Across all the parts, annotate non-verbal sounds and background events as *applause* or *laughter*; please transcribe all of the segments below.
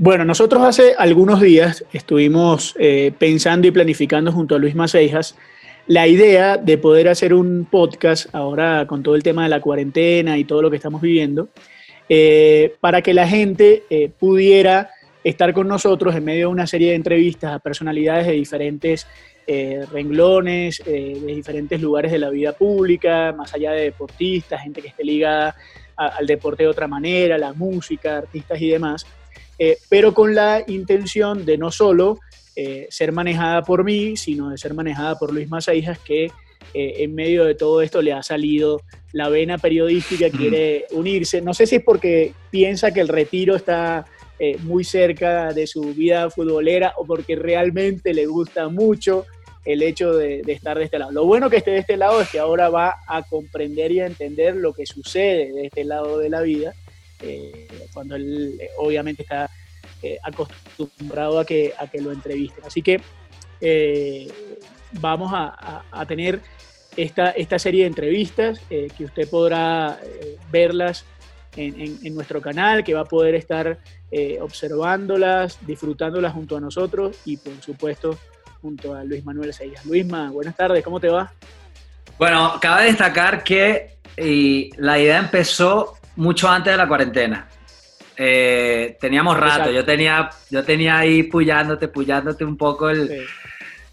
Bueno, nosotros hace algunos días estuvimos eh, pensando y planificando junto a Luis Maceijas la idea de poder hacer un podcast ahora con todo el tema de la cuarentena y todo lo que estamos viviendo, eh, para que la gente eh, pudiera estar con nosotros en medio de una serie de entrevistas a personalidades de diferentes renglones, de diferentes lugares de la vida pública, más allá de deportistas, gente que esté ligada al deporte de otra manera, la música, artistas y demás eh, pero con la intención de no solo eh, ser manejada por mí, sino de ser manejada por Luis Mazaijas, que eh, en medio de todo esto le ha salido la vena periodística, quiere unirse. No sé si es porque piensa que el retiro está muy cerca de su vida futbolera o porque realmente le gusta mucho el hecho de, estar de este lado. Lo bueno que esté de este lado es que ahora va a comprender y a entender lo que sucede de este lado de la vida eh, cuando él eh, obviamente está eh, acostumbrado a que, a que lo entrevisten. Así que vamos a, tener esta, esta serie de entrevistas que usted podrá verlas en, nuestro canal, que va a poder estar observándolas, disfrutándolas junto a nosotros y por supuesto junto a Luis Manuel Seyas. Luisma, buenas tardes, ¿cómo te va? Bueno, cabe destacar que la idea empezó mucho antes de la cuarentena. Eh, teníamos rato, yo tenía, yo tenía ahí puyándote, puyándote un poco el,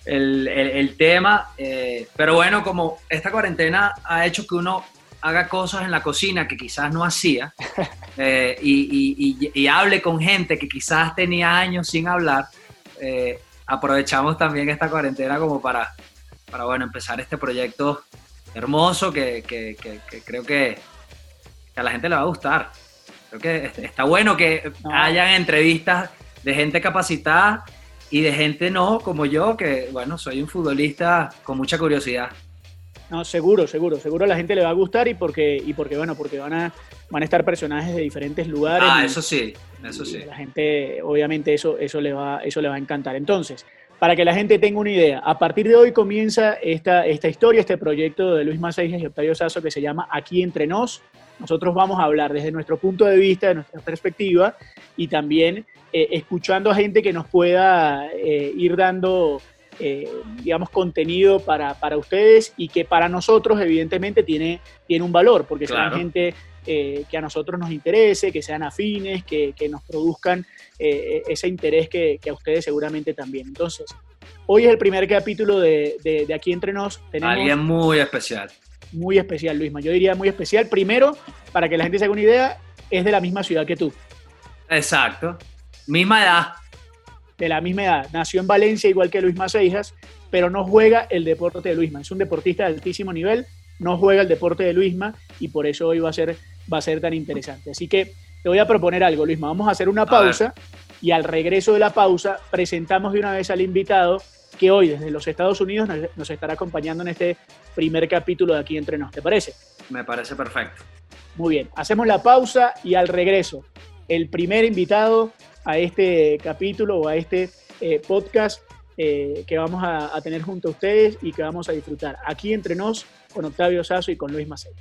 el, tema, eh, pero bueno, como esta cuarentena ha hecho que uno haga cosas en la cocina que quizás no hacía *laughs* eh, y, y, hable con gente que quizás tenía años sin hablar, aprovechamos también esta cuarentena como para, para bueno, empezar este proyecto hermoso que, que, que creo que a la gente le va a gustar. Creo que está bueno que hayan entrevistas de gente capacitada y de gente no, como yo, que bueno, soy un futbolista con mucha curiosidad. No, seguro, seguro, seguro a la gente le va a gustar y porque, y porque bueno, porque van a, van a estar personajes de diferentes lugares. Ah, eso sí, eso sí. La gente, obviamente, eso, eso, le va, eso le va a encantar. Entonces, para que la gente tenga una idea, a partir de hoy comienza esta, esta historia, este proyecto de Luis Macejas y Octavio Sazo que se llama Aquí Entre Nos, nosotros vamos a hablar desde nuestro punto de vista, de nuestra perspectiva, y también eh, escuchando a gente que nos pueda eh, ir dando, eh, digamos, contenido para, para, ustedes y que para nosotros, evidentemente, tiene, tiene un valor, porque son gente que a nosotros nos interese, que sean afines, que, que nos produzcan ese interés que, que, a ustedes seguramente también. Entonces, hoy es el primer capítulo de, de, de Aquí Entre Nos. Tenemos, Alguien muy especial muy especial, Luisma. Yo diría muy especial. Primero, para que la gente se haga una idea, es de la misma ciudad que tú. Exacto. Misma edad. De la misma edad. Nació en Valencia igual que Luis Seijas, pero no juega el deporte de Luisma. Es un deportista de altísimo nivel, no juega el deporte de Luisma y por eso hoy va a ser, va a ser tan interesante. Así que te voy a proponer algo, Luisma. Vamos a hacer una pausa y al regreso de la pausa presentamos de una vez al invitado que hoy desde los Estados Unidos nos, estará acompañando en este primer capítulo de Aquí Entre Nos. ¿Te parece? Me parece perfecto. Muy bien, hacemos la pausa y al regreso, el primer invitado a este capítulo o a este eh, podcast eh, que vamos a, tener junto a ustedes y que vamos a disfrutar aquí entre nos con Octavio Sazo y con Luis Macei.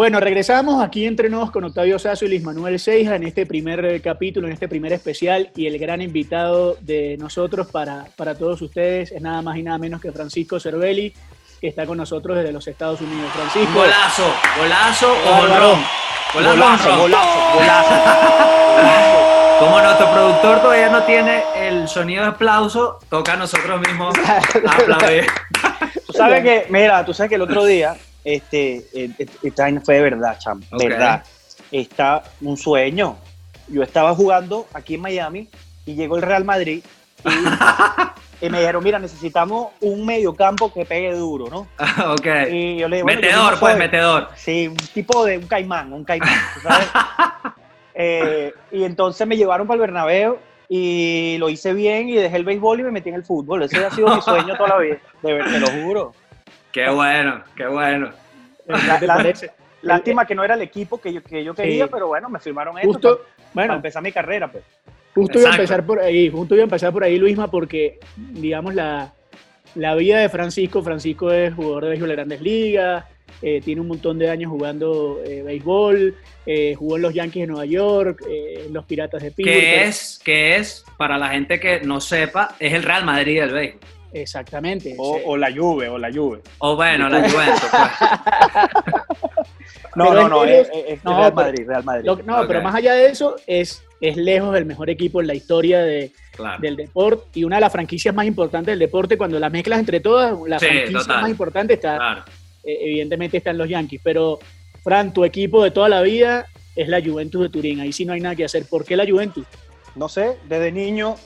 Bueno, regresamos aquí entre nos con Octavio Sazo y Luis Manuel Seija en este primer capítulo, en este primer especial y el gran invitado de nosotros para, para todos ustedes es nada más y nada menos que Francisco Cervelli, que está con nosotros desde los Estados Unidos. Francisco. Golazo, golazo o Golazo, golazo, golazo, *laughs* golazo. Como nuestro productor todavía no tiene el sonido de aplauso, toca a nosotros mismos *laughs* aplaudir. Tú sabes que, mira, tú sabes que el otro día este, eh, esta fue de verdad, cham, verdad. Está un sueño. Yo estaba jugando aquí en Miami y llegó el Real Madrid y, *laughs* me dijeron, mira, necesitamos un mediocampo que pegue duro, ¿no? *laughs* ok. Y yo le dije, metedor, pues, metedor. Sí, un tipo de un caimán, un caimán, ¿sabes? *laughs* Eh, y entonces me llevaron para el Bernabéu y lo hice bien y dejé el béisbol y me metí en el fútbol. Ese ha sido mi sueño toda la vida, de te lo juro. Qué bueno, qué bueno. lástima que no era el equipo que yo, que yo quería, pero bueno, me firmaron esto Justo, para, bueno, empezar mi carrera, pues. Justo iba a empezar por ahí, justo iba a empezar por ahí, Luisma, porque, digamos, la, la vida de Francisco, Francisco es jugador de béisbol de Grandes Ligas, eh, tiene un montón de años jugando eh, béisbol, eh, jugó en los Yankees de Nueva York, en los Piratas de Pittsburgh. Que es, que es, para la gente que no sepa, es el Real Madrid del béisbol. Exactamente. O, o, la Juve, o la Juve. O bueno, la Juventus, pues. *laughs* no, no, no, es, es, no, Real Madrid, Real Madrid. Lo, no, okay. pero más allá de eso, es, es lejos el mejor equipo en la historia de, claro. del deporte y una de las franquicias más importantes del deporte. Cuando las mezclas entre todas, la sí, franquicia total. más importante está, claro. eh, evidentemente, están los Yankees. Pero, Fran, tu equipo de toda la vida es la Juventus de Turín. Ahí sí no hay nada que hacer. ¿Por qué la Juventus? No sé, desde niño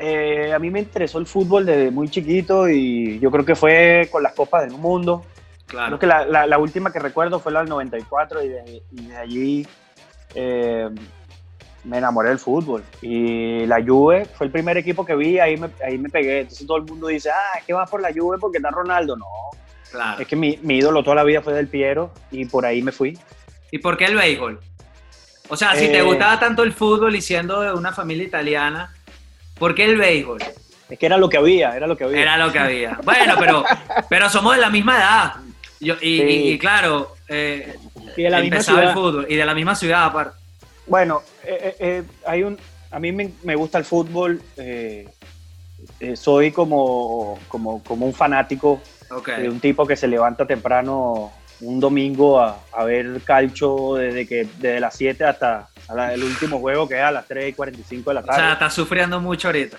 eh, a mí me interesó el fútbol desde muy chiquito y yo creo que fue con las Copas del Mundo. Claro. Creo que la, la, la última que recuerdo fue la del 94 y de, y de allí eh, me enamoré del fútbol. Y la Juve fue el primer equipo que vi, ahí me, ahí me pegué. Entonces todo el mundo dice, ah, es que vas por la Juve porque está Ronaldo. No, claro. es que mi, mi, ídolo toda la vida fue del Piero y por ahí me fui. ¿Y por qué el béisbol? O sea, si eh, te gustaba tanto el fútbol y siendo de una familia italiana, ¿Por qué el béisbol? Es que era lo que había, era lo que había. Era lo que había. Bueno, pero, pero somos de la misma edad. Yo, y, sí. y, y, claro, eh, y de la misma ciudad. el fútbol. Y de la misma ciudad, aparte. Bueno, eh, eh, hay un, a mí me, me gusta el fútbol. soy como, como, como, un fanático okay. de un tipo que se levanta temprano un domingo a, a ver calcho desde, que, desde las 7 hasta, el último juego que es a las 3 y 45 de la tarde. O sea, estás sufriendo mucho ahorita.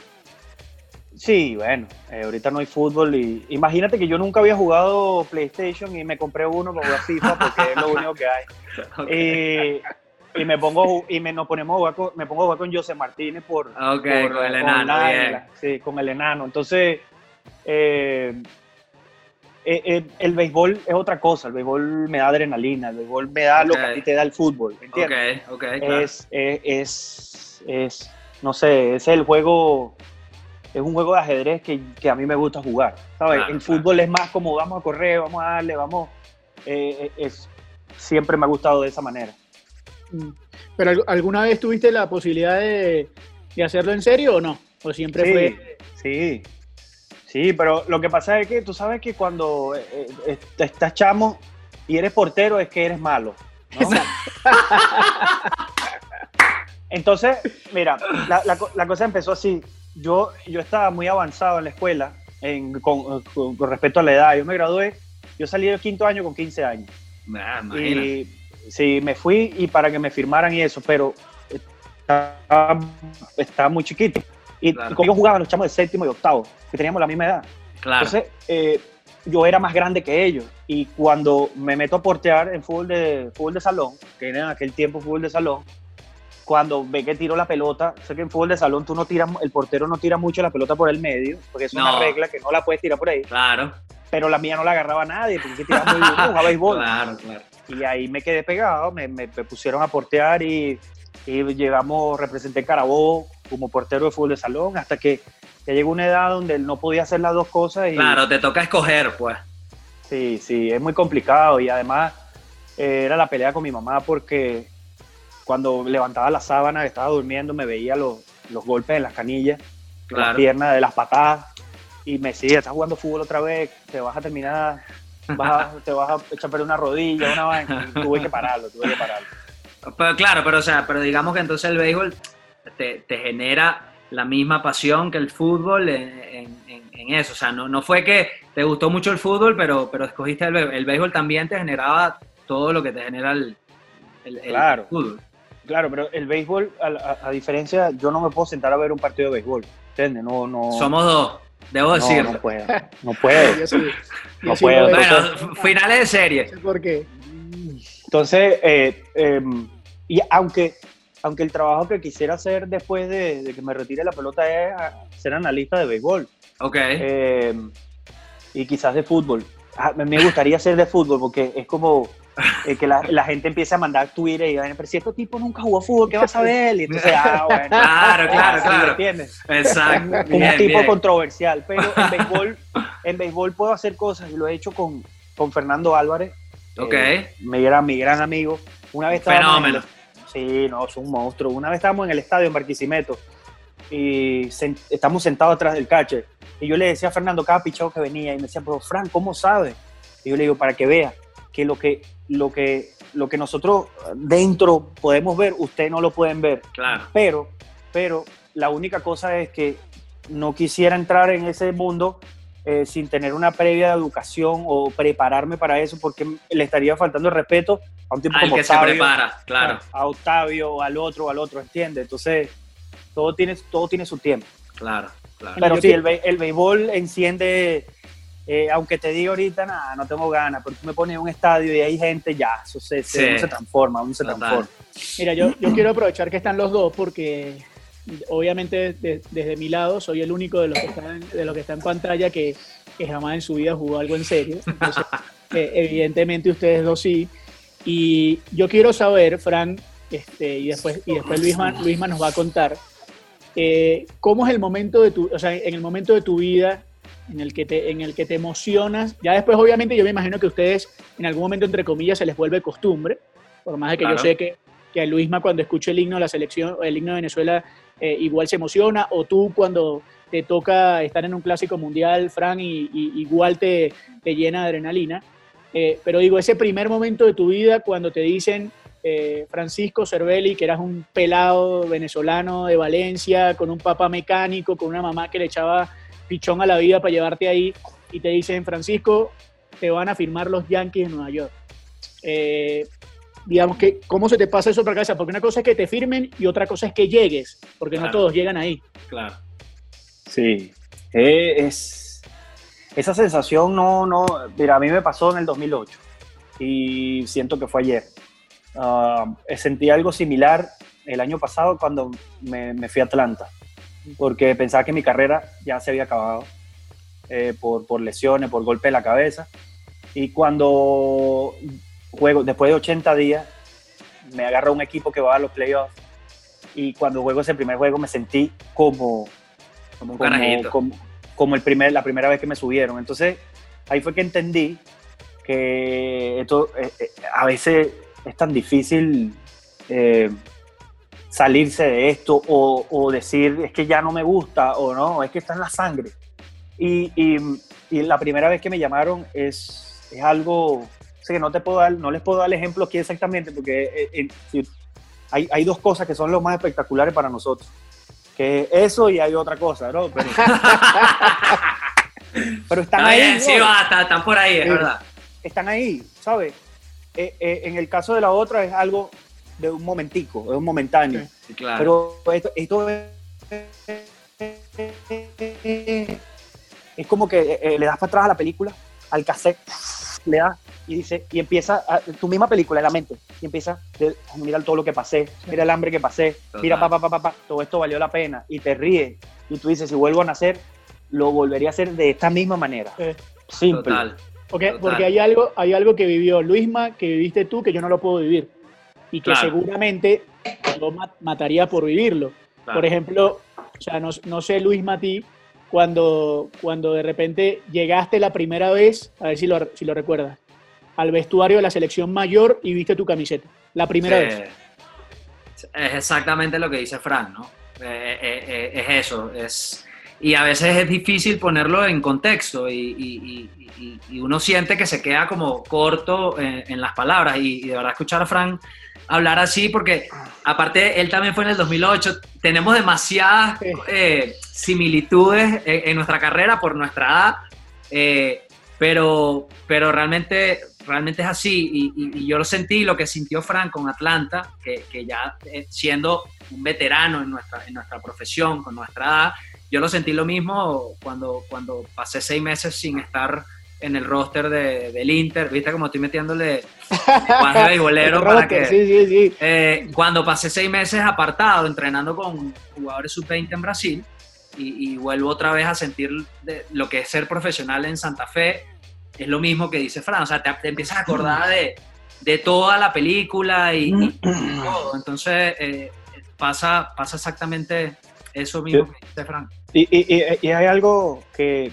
Sí, bueno, eh, ahorita no hay fútbol y imagínate que yo nunca había jugado PlayStation y me compré uno para jugar FIFA porque es lo *laughs* único que hay. Okay. Y, y, me pongo y me nos ponemos a jugar con, me pongo a jugar con José Martínez por, okay, por con el enano, sí, con el enano. Entonces eh, eh, eh, el béisbol es otra cosa, el béisbol me da adrenalina, el béisbol me da okay. lo que a ti te da el fútbol, ¿entiendes? Okay, okay, claro. es, es, es, no sé, es el juego, es un juego de ajedrez que, que a mí me gusta jugar, ¿sabes? Claro, el fútbol claro. es más como vamos a correr, vamos a darle, vamos, eh, es, siempre me ha gustado de esa manera. ¿Pero alguna vez tuviste la posibilidad de, de hacerlo en serio o no? ¿O siempre sí, fue...? Sí, Sí, pero lo que pasa es que tú sabes que cuando eh, eh, estás chamo y eres portero es que eres malo. ¿no? *laughs* Entonces, mira, la, la, la, cosa empezó así. Yo, yo estaba muy avanzado en la escuela en, con, con, con, respecto a la edad. Yo me gradué, yo salí del quinto año con 15 años. Ah, y sí, me fui y para que me firmaran y eso, pero estaba, estaba muy chiquito. Y claro. conmigo jugaban los chamos de séptimo y octavo, que teníamos la misma edad. Claro. Entonces, eh, yo era más grande que ellos. Y cuando me meto a portear en fútbol de, fútbol de salón, que era en aquel tiempo fútbol de salón, cuando ve que tiro la pelota, sé que en fútbol de salón tú no tiras, el portero no tira mucho la pelota por el medio, porque es no. una regla que no la puedes tirar por ahí. Claro. Pero la mía no la agarraba nadie, porque tiraba muy bien, jugaba *laughs* béisbol. Claro, claro. Y ahí me quedé pegado, me, me, me pusieron a portear y, y llegamos, representé Carabobo como portero de fútbol de salón, hasta que ya llegó una edad donde él no podía hacer las dos cosas. Y, claro, te toca escoger, pues. Sí, sí, es muy complicado y además eh, era la pelea con mi mamá porque cuando levantaba la sábana, estaba durmiendo, me veía los, los golpes en las canillas, claro. las piernas, de las patadas y me decía, estás jugando fútbol otra vez, te vas a terminar, vas a, *laughs* te vas a echar perder una rodilla, una vaina, tuve que pararlo, tuve que pararlo. Pero claro, pero o sea, pero digamos que entonces el béisbol te, te, genera la misma pasión que el fútbol en, en, en, eso. O sea, no, no fue que te gustó mucho el fútbol, pero, pero escogiste el béisbol. El béisbol también te generaba todo lo que te genera el, el, claro, fútbol. Claro, pero el béisbol, a, a, a, diferencia, yo no me puedo sentar a ver un partido de béisbol. ¿Entiendes? No, no. Somos dos. Debo decir. No, no puedo. No puedo. *laughs* yo soy, yo no puedo. Bueno, finales de serie. ¿Por qué? Entonces, eh, eh, y aunque aunque el trabajo que quisiera hacer después de, de que me retire la pelota es ser analista de béisbol. Ok. Eh, y quizás de fútbol. Ah, me gustaría ser de fútbol porque es como, eh, que la, la, gente empiece a mandar Twitter y digan, pero si este tipo nunca jugó fútbol, ¿qué vas a ver? Y entonces, ah, *laughs* bueno. Claro, claro, claro. ¿Entiendes? Exacto. Un, bien, tipo bien. controversial, pero en *laughs* béisbol, en béisbol puedo hacer cosas y lo he hecho con, con Fernando Álvarez. Ok. Eh, mi, gran, mi gran amigo. Una vez Fenómeno. El, sí, no, es un monstruo. Una vez estábamos en el estadio en Barquisimeto y estamos sentados atrás del catcher. Y yo le decía a Fernando cada pichado que venía y me decía, pero Fran, ¿cómo sabe? Y yo le digo, para que vea que lo que, lo que, lo que nosotros dentro podemos ver, ustedes no lo pueden ver. Claro. Pero, pero la única cosa es que no quisiera entrar en ese mundo eh, sin tener una previa educación o prepararme para eso, porque le estaría faltando el respeto a un tipo al como que Octavio, se prepara, claro. a Octavio, al otro, al otro, ¿entiendes? Entonces, todo tiene, todo tiene su tiempo. Claro, claro. Pero sí, el, el béisbol enciende, eh, aunque te diga ahorita, nada, no tengo ganas, pero tú me pones en un estadio y hay gente, ya, eso se, Sí. se, uno se transforma, uno se Total. transforma. Mira, yo, yo quiero aprovechar que están los dos porque obviamente de- desde mi lado soy el único de los que están, de los que está en pantalla que, que jamás en su vida jugó algo en serio. Entonces, *laughs* eh, evidentemente ustedes dos sí. Y yo quiero saber, Fran, este, y después, y después Luisma, Luisma nos va a contar, eh, cómo es el momento de tu, o sea, en el momento de tu vida en el que te, en el que te emocionas. Ya después, obviamente, yo me imagino que ustedes en algún momento, entre comillas, se les vuelve costumbre, por más de que Claro. yo sé que, que a Luisma cuando escucha el himno de la selección, el himno de Venezuela, eh, igual se emociona, o tú cuando te toca estar en un clásico mundial, Fran, y, igual te, te llena de adrenalina. Eh, pero digo, ese primer momento de tu vida cuando te dicen, eh, Francisco Cervelli, que eras un pelado venezolano de Valencia, con un papá mecánico, con una mamá que le echaba pichón a la vida para llevarte ahí, y te dicen, Francisco, te van a firmar los Yankees de Nueva York. Digamos que, ¿cómo se te pasa eso por la cabeza? Porque una cosa es que te firmen y otra cosa es que llegues, porque no Claro. todos llegan ahí. claro. Sí, eh, es esa sensación no, no, mira, a mí me pasó en el 2008 y siento que fue ayer. Ah, sentí algo similar el año pasado cuando me, me fui a Atlanta, porque pensaba que mi carrera ya se había acabado eh, por, por lesiones, por golpe de la cabeza. Y cuando juego, después de 80 días, me agarra un equipo que va a los playoffs. Y cuando juego ese primer juego me sentí como, Como un como, como, como el primer, la primera vez que me subieron. Entonces, ahí fue que entendí que esto eh, eh, a veces es tan difícil eh, salirse de esto o, o decir es que ya no me gusta o no, es que está en la sangre. Y, y, y la primera vez que me llamaron es, es algo, que no, te puedo dar, no les puedo dar el ejemplo aquí exactamente porque eh, eh, hay, hay dos cosas que son lo más espectaculares para nosotros. Que eso y hay otra cosa, ¿no? Pero, *laughs* pero están Está ahí. bien, sí, están por ahí, es verdad. están ahí, ¿sabes? Eh, en el caso de la otra es algo de un momentico, es un momentáneo. Sí, claro. Pero esto, esto es, es como que le das para atrás a la película, al cassette, le das y dice, y empieza a- tu misma película en la mente, y empieza, de- mira todo lo que pasé, mira el hambre que pasé, mira Total. pa, pa, pa, pa, pa, todo esto valió la pena, y te ríes, y tú dices, si vuelvo a nacer, lo volvería a hacer de esta misma manera. Eh, Simple. Total. Porque, Total. porque hay, algo, hay algo que vivió Luisma, que viviste tú, que yo no lo puedo vivir. Y que Claro. seguramente yo ma- mataría por vivirlo. claro. Por ejemplo, o sea, no, no sé, Luis Matí, cuando, cuando de repente llegaste la primera vez, a ver si lo, si lo recuerdas, al vestuario de la selección mayor y viste tu camiseta. La primera Sí. vez. Es exactamente lo que dice Fran, ¿no? Eh, eh, eh, es eso, es... Y a veces es difícil ponerlo en contexto y, y- y- y- uno siente que se queda como corto en, en las palabras y, de verdad escuchar a Fran hablar así porque aparte él también fue en el 2008, tenemos demasiadas Sí. eh, similitudes en, en nuestra carrera por nuestra edad, eh, pero, pero realmente, realmente es así y yo lo sentí, lo que sintió Fran con Atlanta, que, que ya eh, siendo un veterano en nuestra, en nuestra profesión, con nuestra edad, yo lo sentí lo mismo cuando, cuando pasé seis meses sin estar en el roster de- del Inter, viste como estoy metiéndole lenguaje beisbolero El para roster, que... Sí, sí, sí. Eh, cuando pasé seis meses apartado, entrenando con jugadores sub-20 en Brasil, y, y vuelvo otra vez a sentir de- lo que es ser profesional en Santa Fe, es lo mismo que dice Fran, o sea, te, te empiezas a acordar de, de toda la película y, todo. Entonces, eh, pasa, pasa exactamente eso mismo que dice Frank. Y, hay algo que,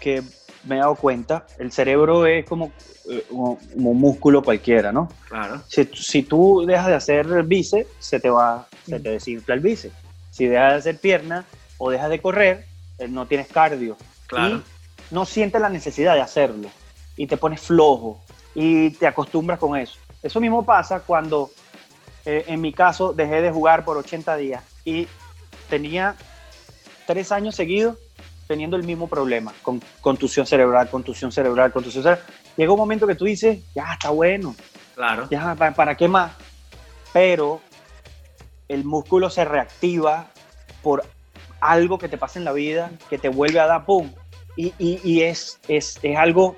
que, me he dado cuenta, el cerebro es como, eh, un músculo cualquiera, ¿no? Claro. Si, si, tú dejas de hacer bíceps, se te va, se te desinfla el bíceps. Si dejas de hacer pierna o dejas de correr, eh, no tienes cardio. Claro. Y no sientes la necesidad de hacerlo. Y te pones flojo y te acostumbras con eso. Eso mismo pasa cuando, eh, en mi caso, dejé de jugar por 80 días y tenía tres años seguidos teniendo el mismo problema, con contusión cerebral, contusión cerebral, contusión cerebral. Llega un momento que tú dices, ya está bueno. Claro. Ya, ¿para, qué más? Pero el músculo se reactiva por algo que te pasa en la vida, que te vuelve a dar pum. Y, y, es, es, es, algo,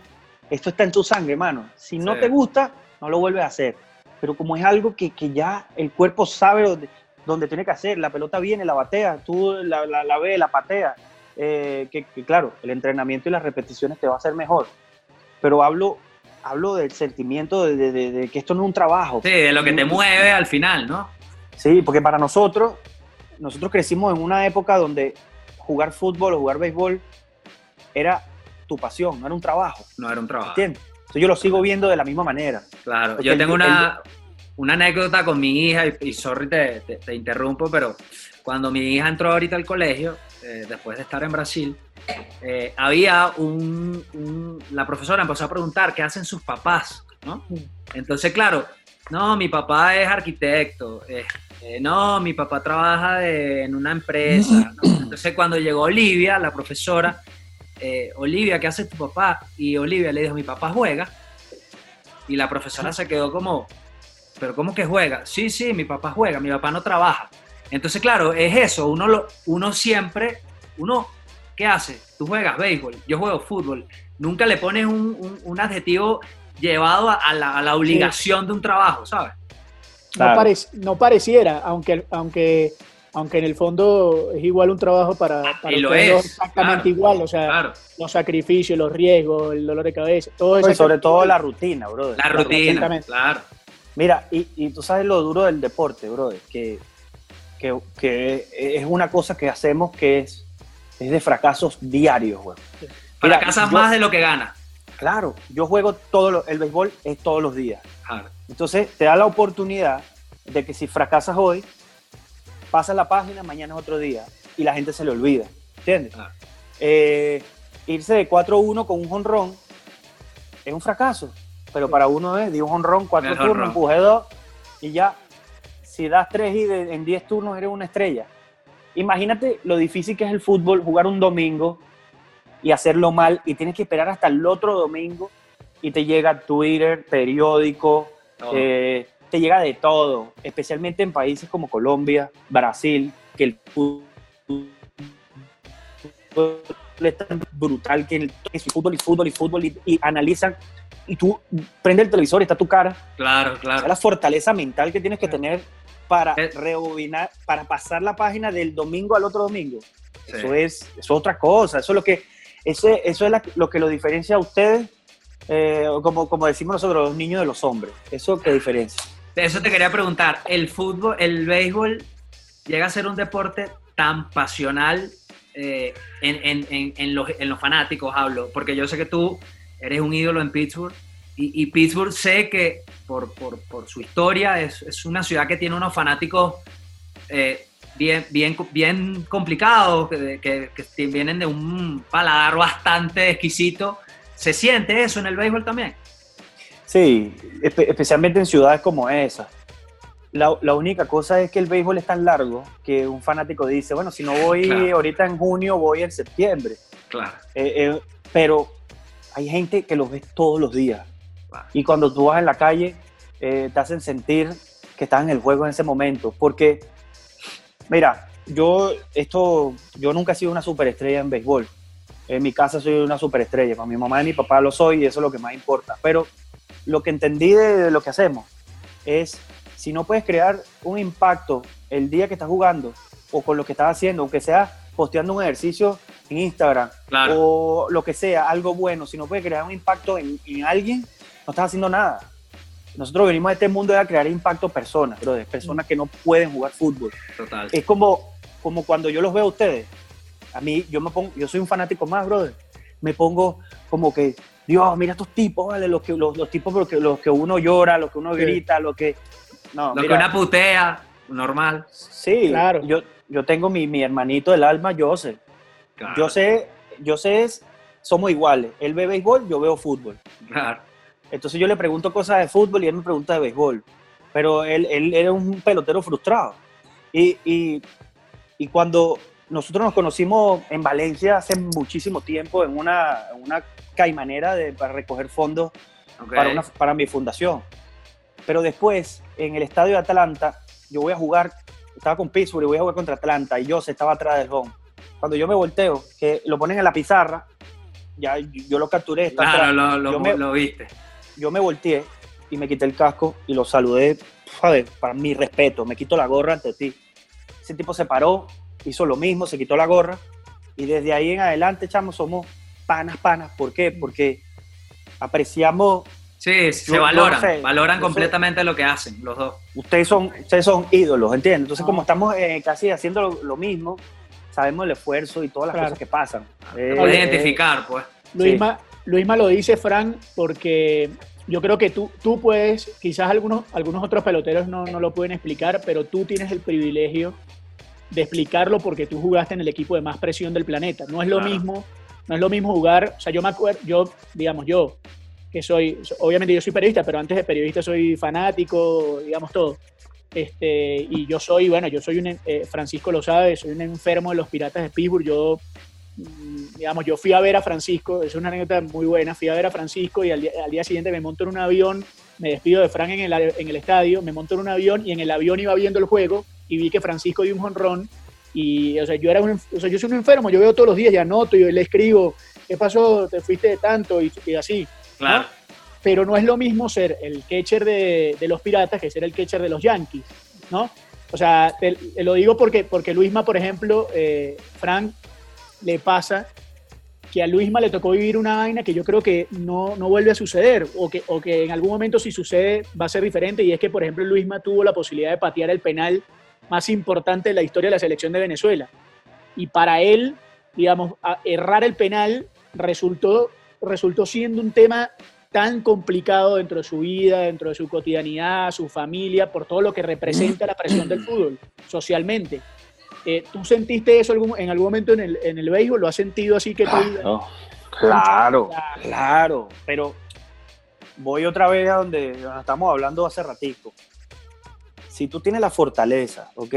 esto está en tu sangre, hermano. Si no te gusta, no lo vuelves a hacer. Pero como es algo que, que ya el cuerpo sabe dónde, tiene que hacer, la pelota viene, la batea, tú la, la, la ves, la patea. Eh, que, claro, el entrenamiento y las repeticiones te va a hacer mejor. Pero hablo, hablo del sentimiento de, de, que esto no es un trabajo. Sí, de lo que te mueve al final, ¿no? Sí, porque para nosotros, nosotros crecimos en una época donde jugar fútbol o jugar béisbol era tu pasión, no era un trabajo. No era un trabajo. ¿Entiendes? Entonces yo lo sigo viendo de la misma manera. Claro, yo tengo una, una anécdota con mi hija, y, sorry te, te, interrumpo, pero cuando mi hija entró ahorita al colegio, eh, después de estar en Brasil, eh, había un, La profesora empezó a preguntar qué hacen sus papás, ¿no? Entonces, claro, no, mi papá es arquitecto, eh, no, mi papá trabaja en una empresa. *clears throat* Entonces, cuando llegó Olivia, la profesora, Olivia, ¿qué hace tu papá? Y Olivia le dijo, mi papá juega. Y la profesora se quedó como, ¿pero cómo que juega? Sí, sí, mi papá juega, mi papá no trabaja. Entonces, claro, es eso, uno, lo, uno siempre, uno, ¿qué hace? Tú juegas béisbol, yo juego fútbol, nunca le pones un, un, adjetivo llevado a, la, a la, obligación de un trabajo, ¿sabes? No, pareciera, aunque, aunque, aunque en el fondo es igual un trabajo para, para y lo es, exactamente igual, o sea, los sacrificios, los riesgos, el dolor de cabeza, todo eso. Sobre todo la rutina, brother. La, rutina, claro. Mira, y, y, tú sabes lo duro del deporte, brother, que que, es una cosa que hacemos que es, es de fracasos diarios, güey. Fracasas más de lo que ganas. Claro, yo juego todo el béisbol es todos los días. Entonces te da la oportunidad de que si fracasas hoy, pasas la página, mañana es otro día y la gente se le olvida. ¿Entiendes? Eh, irse de 4-1 con un jonrón es un fracaso, pero para uno es, de un jonrón, cuatro turnos, empuje dos y ya. Si das tres y en diez turnos eres una estrella. Imagínate lo difícil que es el fútbol, jugar un domingo y hacerlo mal y tienes que esperar hasta el otro domingo y te llega Twitter, periódico, eh, te llega de todo, especialmente en países como Colombia, Brasil, que el fútbol es tan brutal que es fútbol y fútbol y fútbol y analizan y tú prendes el televisor y está tu cara. Claro, claro. Es la fortaleza mental que tienes que tener para eh. rebobinar, para pasar la página del domingo al otro domingo. Eso, es, eso otra cosa. Eso es lo que, eso, eso es lo que lo diferencia a ustedes, eh, como, como decimos nosotros, los niños de los hombres. Eso que diferencia. Eso te quería preguntar. ¿El fútbol, el béisbol, llega a ser un deporte tan pasional eh, en, en, en, los, en los fanáticos, hablo? Porque yo sé que tú eres un ídolo en Pittsburgh y, Pittsburgh sé que por, por, por su historia es, es, una ciudad que tiene unos fanáticos eh, bien, bien, bien complicados, que, que, vienen de un paladar bastante exquisito. ¿Se siente eso en el béisbol también? Sí, especialmente en ciudades como esa. La, la, única cosa es que el béisbol es tan largo que un fanático dice, bueno, si no voy ahorita en junio, voy en septiembre. Claro. Eh, eh, pero hay gente que los ves todos los días. Y cuando tú vas en la calle, eh, te hacen sentir que estás en el juego en ese momento. Porque, mira, yo, esto, yo nunca he sido una superestrella en béisbol. En mi casa soy una superestrella. Para mi mamá y mi papá lo soy y eso es lo que más importa. Pero lo que entendí de, lo que hacemos es, si no puedes crear un impacto el día que estás jugando o con lo que estás haciendo, aunque sea posteando un ejercicio en Instagram o lo que sea, algo bueno, si no puedes crear un impacto en, en alguien, no estás haciendo nada. nosotros venimos a este mundo a crear impacto personas, de personas que no pueden jugar fútbol. Total. Es como, como cuando yo los veo a ustedes. A mí, yo me pongo, yo soy un fanático más, brother. Me pongo como que, Dios, mira estos tipos, ¿vale? Los, que, los, tipos los que, los que uno llora, los que uno grita, lo que... No, lo que una putea, normal. Sí, claro. Yo, yo tengo mi, mi hermanito del alma, Yo sé, yo sé, somos iguales. Él ve béisbol, yo veo fútbol. Claro. Entonces yo le pregunto cosas de fútbol y él me pregunta de béisbol. Pero él, él era un pelotero frustrado. Y, y, y, cuando nosotros nos conocimos en Valencia hace muchísimo tiempo en una, una caimanera de, para recoger fondos para, una, para mi fundación. Pero después, en el estadio de Atlanta, yo voy a jugar, estaba con Pittsburgh y voy a jugar contra Atlanta y yo se estaba atrás del home. Cuando yo me volteo, que lo ponen en la pizarra, ya yo lo capturé. claro, lo, lo, lo viste yo me volteé y me quité el casco y lo saludé, para mi respeto, me quito la gorra ante ti. Ese tipo se paró, hizo lo mismo, se quitó la gorra y desde ahí en adelante, chamos, somos panas, panas. ¿Por qué? Porque apreciamos... Sí, se valoran, valoran completamente lo que hacen los dos. Ustedes son, ustedes son ídolos, ¿entiendes? Entonces, como estamos eh, casi haciendo lo, mismo, sabemos el esfuerzo y todas las cosas que pasan. Eh, Puedes identificar, pues. Luisma, Luisma lo dice, Fran, porque yo creo que tú, tú puedes, quizás algunos, algunos otros peloteros no, no, lo pueden explicar, pero tú tienes el privilegio de explicarlo porque tú jugaste en el equipo de más presión del planeta. No es lo mismo, no es lo mismo jugar, o sea, yo me acuerdo, yo, digamos, yo, que soy, obviamente yo soy periodista, pero antes de periodista soy fanático, digamos todo. Este, y yo soy, bueno, yo soy un, eh, Francisco lo sabe, soy un enfermo de los piratas de Pittsburgh, yo Mm, digamos, yo fui a ver a Francisco, es una anécdota muy buena, fui a ver a Francisco y al día, siguiente me monto en un avión, me despido de Frank en el, en el, estadio, me monto en un avión y en el avión iba viendo el juego y vi que Francisco dio un jonrón y, o sea, yo era un, o sea, yo soy un enfermo, yo veo todos los días y anoto y le escribo, ¿qué pasó? ¿Te fuiste de tanto? Y, así. Claro. Pero no es lo mismo ser el catcher de, de, los Piratas que ser el catcher de los Yankees, ¿no? O sea, te, lo digo porque, porque Luisma, por ejemplo, eh, Frank le pasa que a Luisma le tocó vivir una vaina que yo creo que no, no vuelve a suceder o que, o que en algún momento si sucede va a ser diferente y es que, por ejemplo, Luisma tuvo la posibilidad de patear el penal más importante de la historia de la selección de Venezuela. Y para él, digamos, errar el penal resultó, resultó siendo un tema tan complicado dentro de su vida, dentro de su cotidianidad, su familia, por todo lo que representa la presión del fútbol socialmente. Eh, ¿Tú sentiste eso en algún momento en el, en el béisbol? ¿Lo has sentido así que tú... Claro, claro, pero voy otra vez a donde estamos hablando hace ratico. Si tú tienes la fortaleza, ¿ok?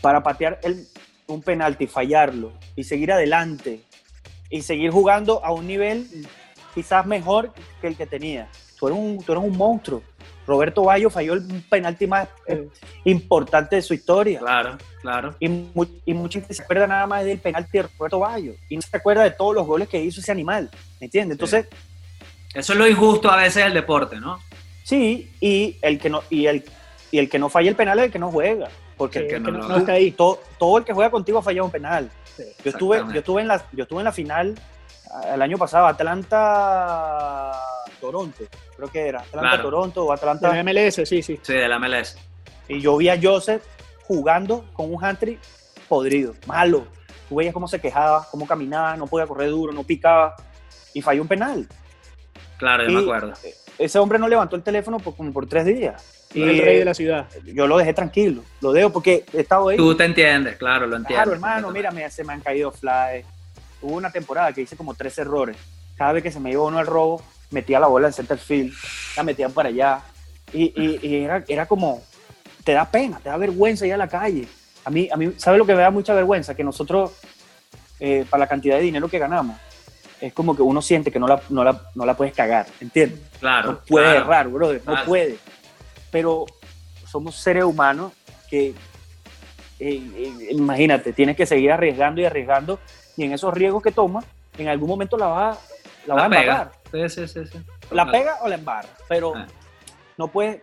Para patear el, un penalti, fallarlo y seguir adelante y seguir jugando a un nivel quizás mejor que el que tenía. Tú eres un, tú eres un monstruo. Roberto Bayo falló el penalti más eh, importante de su historia. Claro, claro. Y, y mucha gente se acuerda nada más del penalti de Roberto Bayo y no se acuerda de todos los goles que hizo ese animal, ¿me entiendes? Entonces... Eso es lo injusto a veces del deporte, ¿no? Sí, y el que no, y el, y el que no falla el penal es el que no juega. Porque el que no, está ahí. Todo, todo, el que juega contigo ha fallado un penal. yo, estuve, yo, estuve en la, yo estuve en la final el año pasado, Atlanta Toronto, creo que era Atlanta Toronto o Atlanta. De la MLS, sí, sí. Sí, de la MLS. Y yo vi a Joseph jugando con un country podrido, malo. Tú veías cómo se quejaba, cómo caminaba, no podía correr duro, no picaba y falló un penal. Claro, yo me acuerdo. Ese hombre no levantó el teléfono por, como por tres días. Y el rey de la ciudad. Yo lo dejé tranquilo, lo dejo porque he estado ahí. Tú te entiendes, claro, lo entiendo. Claro, hermano, mira, se me han caído fly. Hubo una temporada que hice como tres errores. Cada vez que se me iba uno al robo, metía la bola en center field, la metían para allá. Y, y, era, era, como, te da pena, te da vergüenza ir a la calle. A mí, a mí ¿sabes lo que me da mucha vergüenza? Que nosotros, eh, para la cantidad de dinero que ganamos, es como que uno siente que no la, no la, no la puedes cagar, ¿entiendes? Claro. No puede errar, brother, no puede. Pero somos seres humanos que, eh, eh, imagínate, tienes que seguir arriesgando y arriesgando, y en esos riesgos que tomas, en algún momento la vas la, va a embarrar. Sí, sí, sí, sí. La pega o la embarra, pero ah. no puede,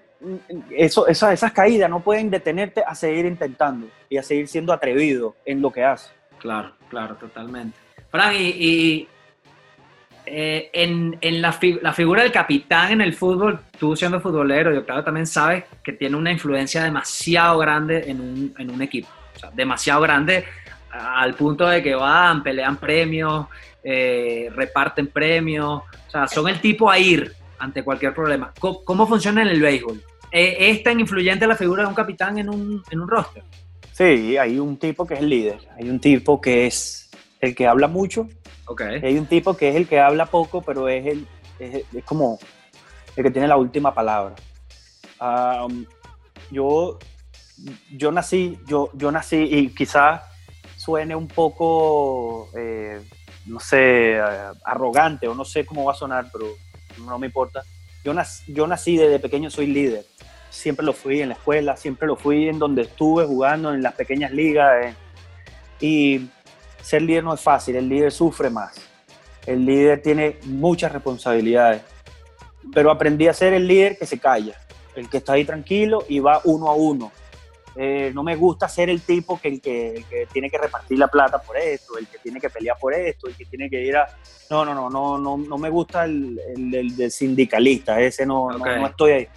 eso, esas, esas caídas no pueden detenerte a seguir intentando y a seguir siendo atrevido en lo que haces. Claro, claro, totalmente. Fran, y, eh, en, la, figura del capitán en el fútbol, tú siendo futbolero, yo claro también sabes que tiene una influencia demasiado grande en un, equipo. O sea, demasiado grande al punto de que van, pelean premios, eh, reparten premios. O sea, son el tipo a ir ante cualquier problema. ¿Cómo, funciona en el béisbol? ¿E, ¿Es tan influyente la figura de un capitán en un, en un roster? Sí, hay un tipo que es el líder, hay un tipo que es el que habla mucho hay un tipo que es el que habla poco, pero es, el, es, como el que tiene la última palabra. yo, yo nací, yo, yo nací y quizás suene un poco, eh, no sé, arrogante o no sé cómo va a sonar, pero no me importa. Yo nací, yo nací desde pequeño, soy líder. Siempre lo fui en la escuela, siempre lo fui en donde estuve jugando, en las pequeñas ligas. Eh. y ser líder no es fácil, el líder sufre más. El líder tiene muchas responsabilidades. Pero aprendí a ser el líder que se calla, el que está ahí tranquilo y va uno a uno. Eh, no me gusta ser el tipo que el, que tiene que repartir la plata por esto, el que tiene que pelear por esto, el que tiene que ir a... No, no, no, no, no, no me gusta el, el, sindicalista, ese no, no, estoy ahí.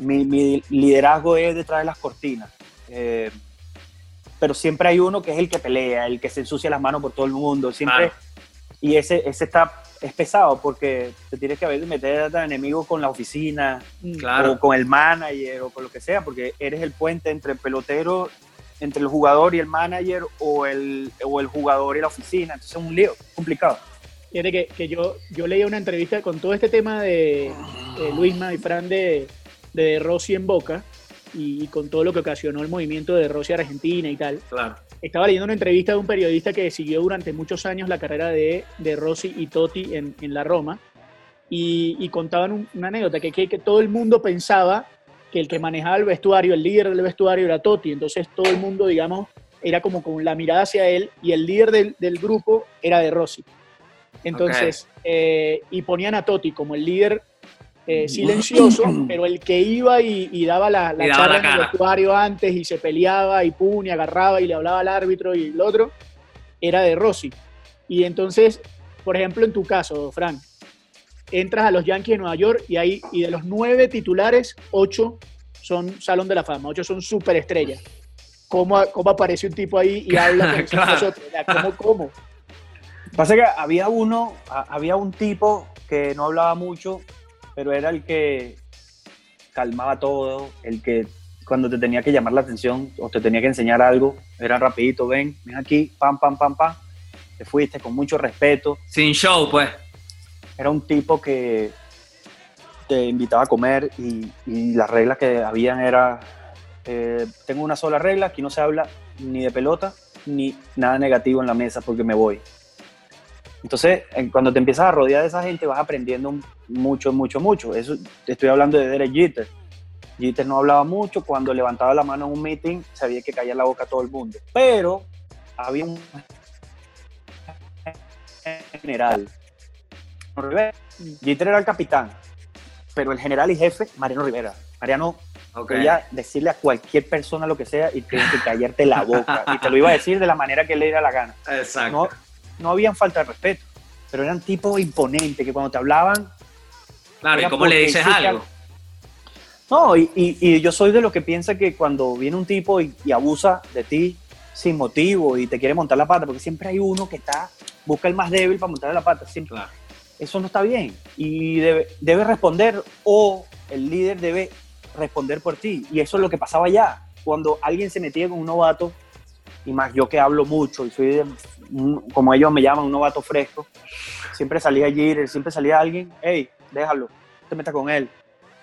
Mi, liderazgo es detrás de las cortinas. Eh, pero siempre hay uno que es el que pelea, el que se ensucia las manos por todo el mundo, siempre. Y ese, ese está, es pesado porque te tienes que meter a enemigo con la oficina, o con el manager, o con lo que sea, porque eres el puente entre el pelotero, entre el jugador y el manager, o el, o el jugador y la oficina. Entonces es un lío, complicado. Fíjate que, que yo, yo leí una entrevista con todo este tema de, de Luisma y Fran de, de Rossi en Boca, y, con todo lo que ocasionó el movimiento de Rossi Argentina y tal. Claro. Estaba leyendo una entrevista de un periodista que siguió durante muchos años la carrera de, de Rossi y Totti en, en la Roma y, contaban una anécdota que, que, todo el mundo pensaba que el que manejaba el vestuario, el líder del vestuario era Totti, entonces todo el mundo, digamos, era como con la mirada hacia él y el líder del, del grupo era de Rossi. Entonces, eh, y ponían a Totti como el líder eh, silencioso, *clears throat* pero el que iba y, daba la, charla en el vestuario antes y se peleaba y pum, y agarraba y le hablaba al árbitro y el otro, era de Rossi. Y entonces, por ejemplo, en tu caso, Frank, entras a los Yankees de Nueva York y, hay, y de los nueve titulares, ocho son Salón de la Fama, ocho son superestrellas. ¿Cómo, cómo aparece un tipo ahí y *laughs* habla con claro. ¿Cómo, ¿Cómo? Pasa que había uno, había un tipo que no hablaba mucho, pero era el que calmaba todo, el que cuando te tenía que llamar la atención o te tenía que enseñar algo, era rapidito, ven, ven aquí, pam, pam, pam, pam, te fuiste con mucho respeto. Sin show, pues. Era un tipo que te invitaba a comer y, las reglas que habían era, eh, tengo una sola regla, aquí no se habla ni de pelota ni nada negativo en la mesa porque me voy. Entonces, cuando te empiezas a rodear de esa gente, vas aprendiendo mucho, mucho, mucho. Eso te estoy hablando de Derek Jeter. Jeter no hablaba mucho. Cuando levantaba la mano en un meeting, sabía que caía la boca a todo el mundo. Pero había un general. Jeter era el capitán, pero el general y jefe, Mariano Rivera. Mariano podía decirle a cualquier persona lo que sea y tienes que callarte la boca. y te lo iba a decir de la manera que le diera la gana. Exacto no habían falta de respeto, pero eran tipos imponentes que cuando te hablaban... Claro, ¿y cómo le dices algo? No, y, yo soy de los que piensa que cuando viene un tipo y, abusa de ti sin motivo y te quiere montar la pata, porque siempre hay uno que está, busca el más débil para montarle la pata, siempre. Eso no está bien y debe, debe responder o el líder debe responder por ti. Y eso es lo que pasaba ya. Cuando alguien se metía con un novato, y más yo que hablo mucho y soy, como ellos me llaman, un novato fresco, siempre salía allí, siempre salía alguien, hey, déjalo, te metas con él.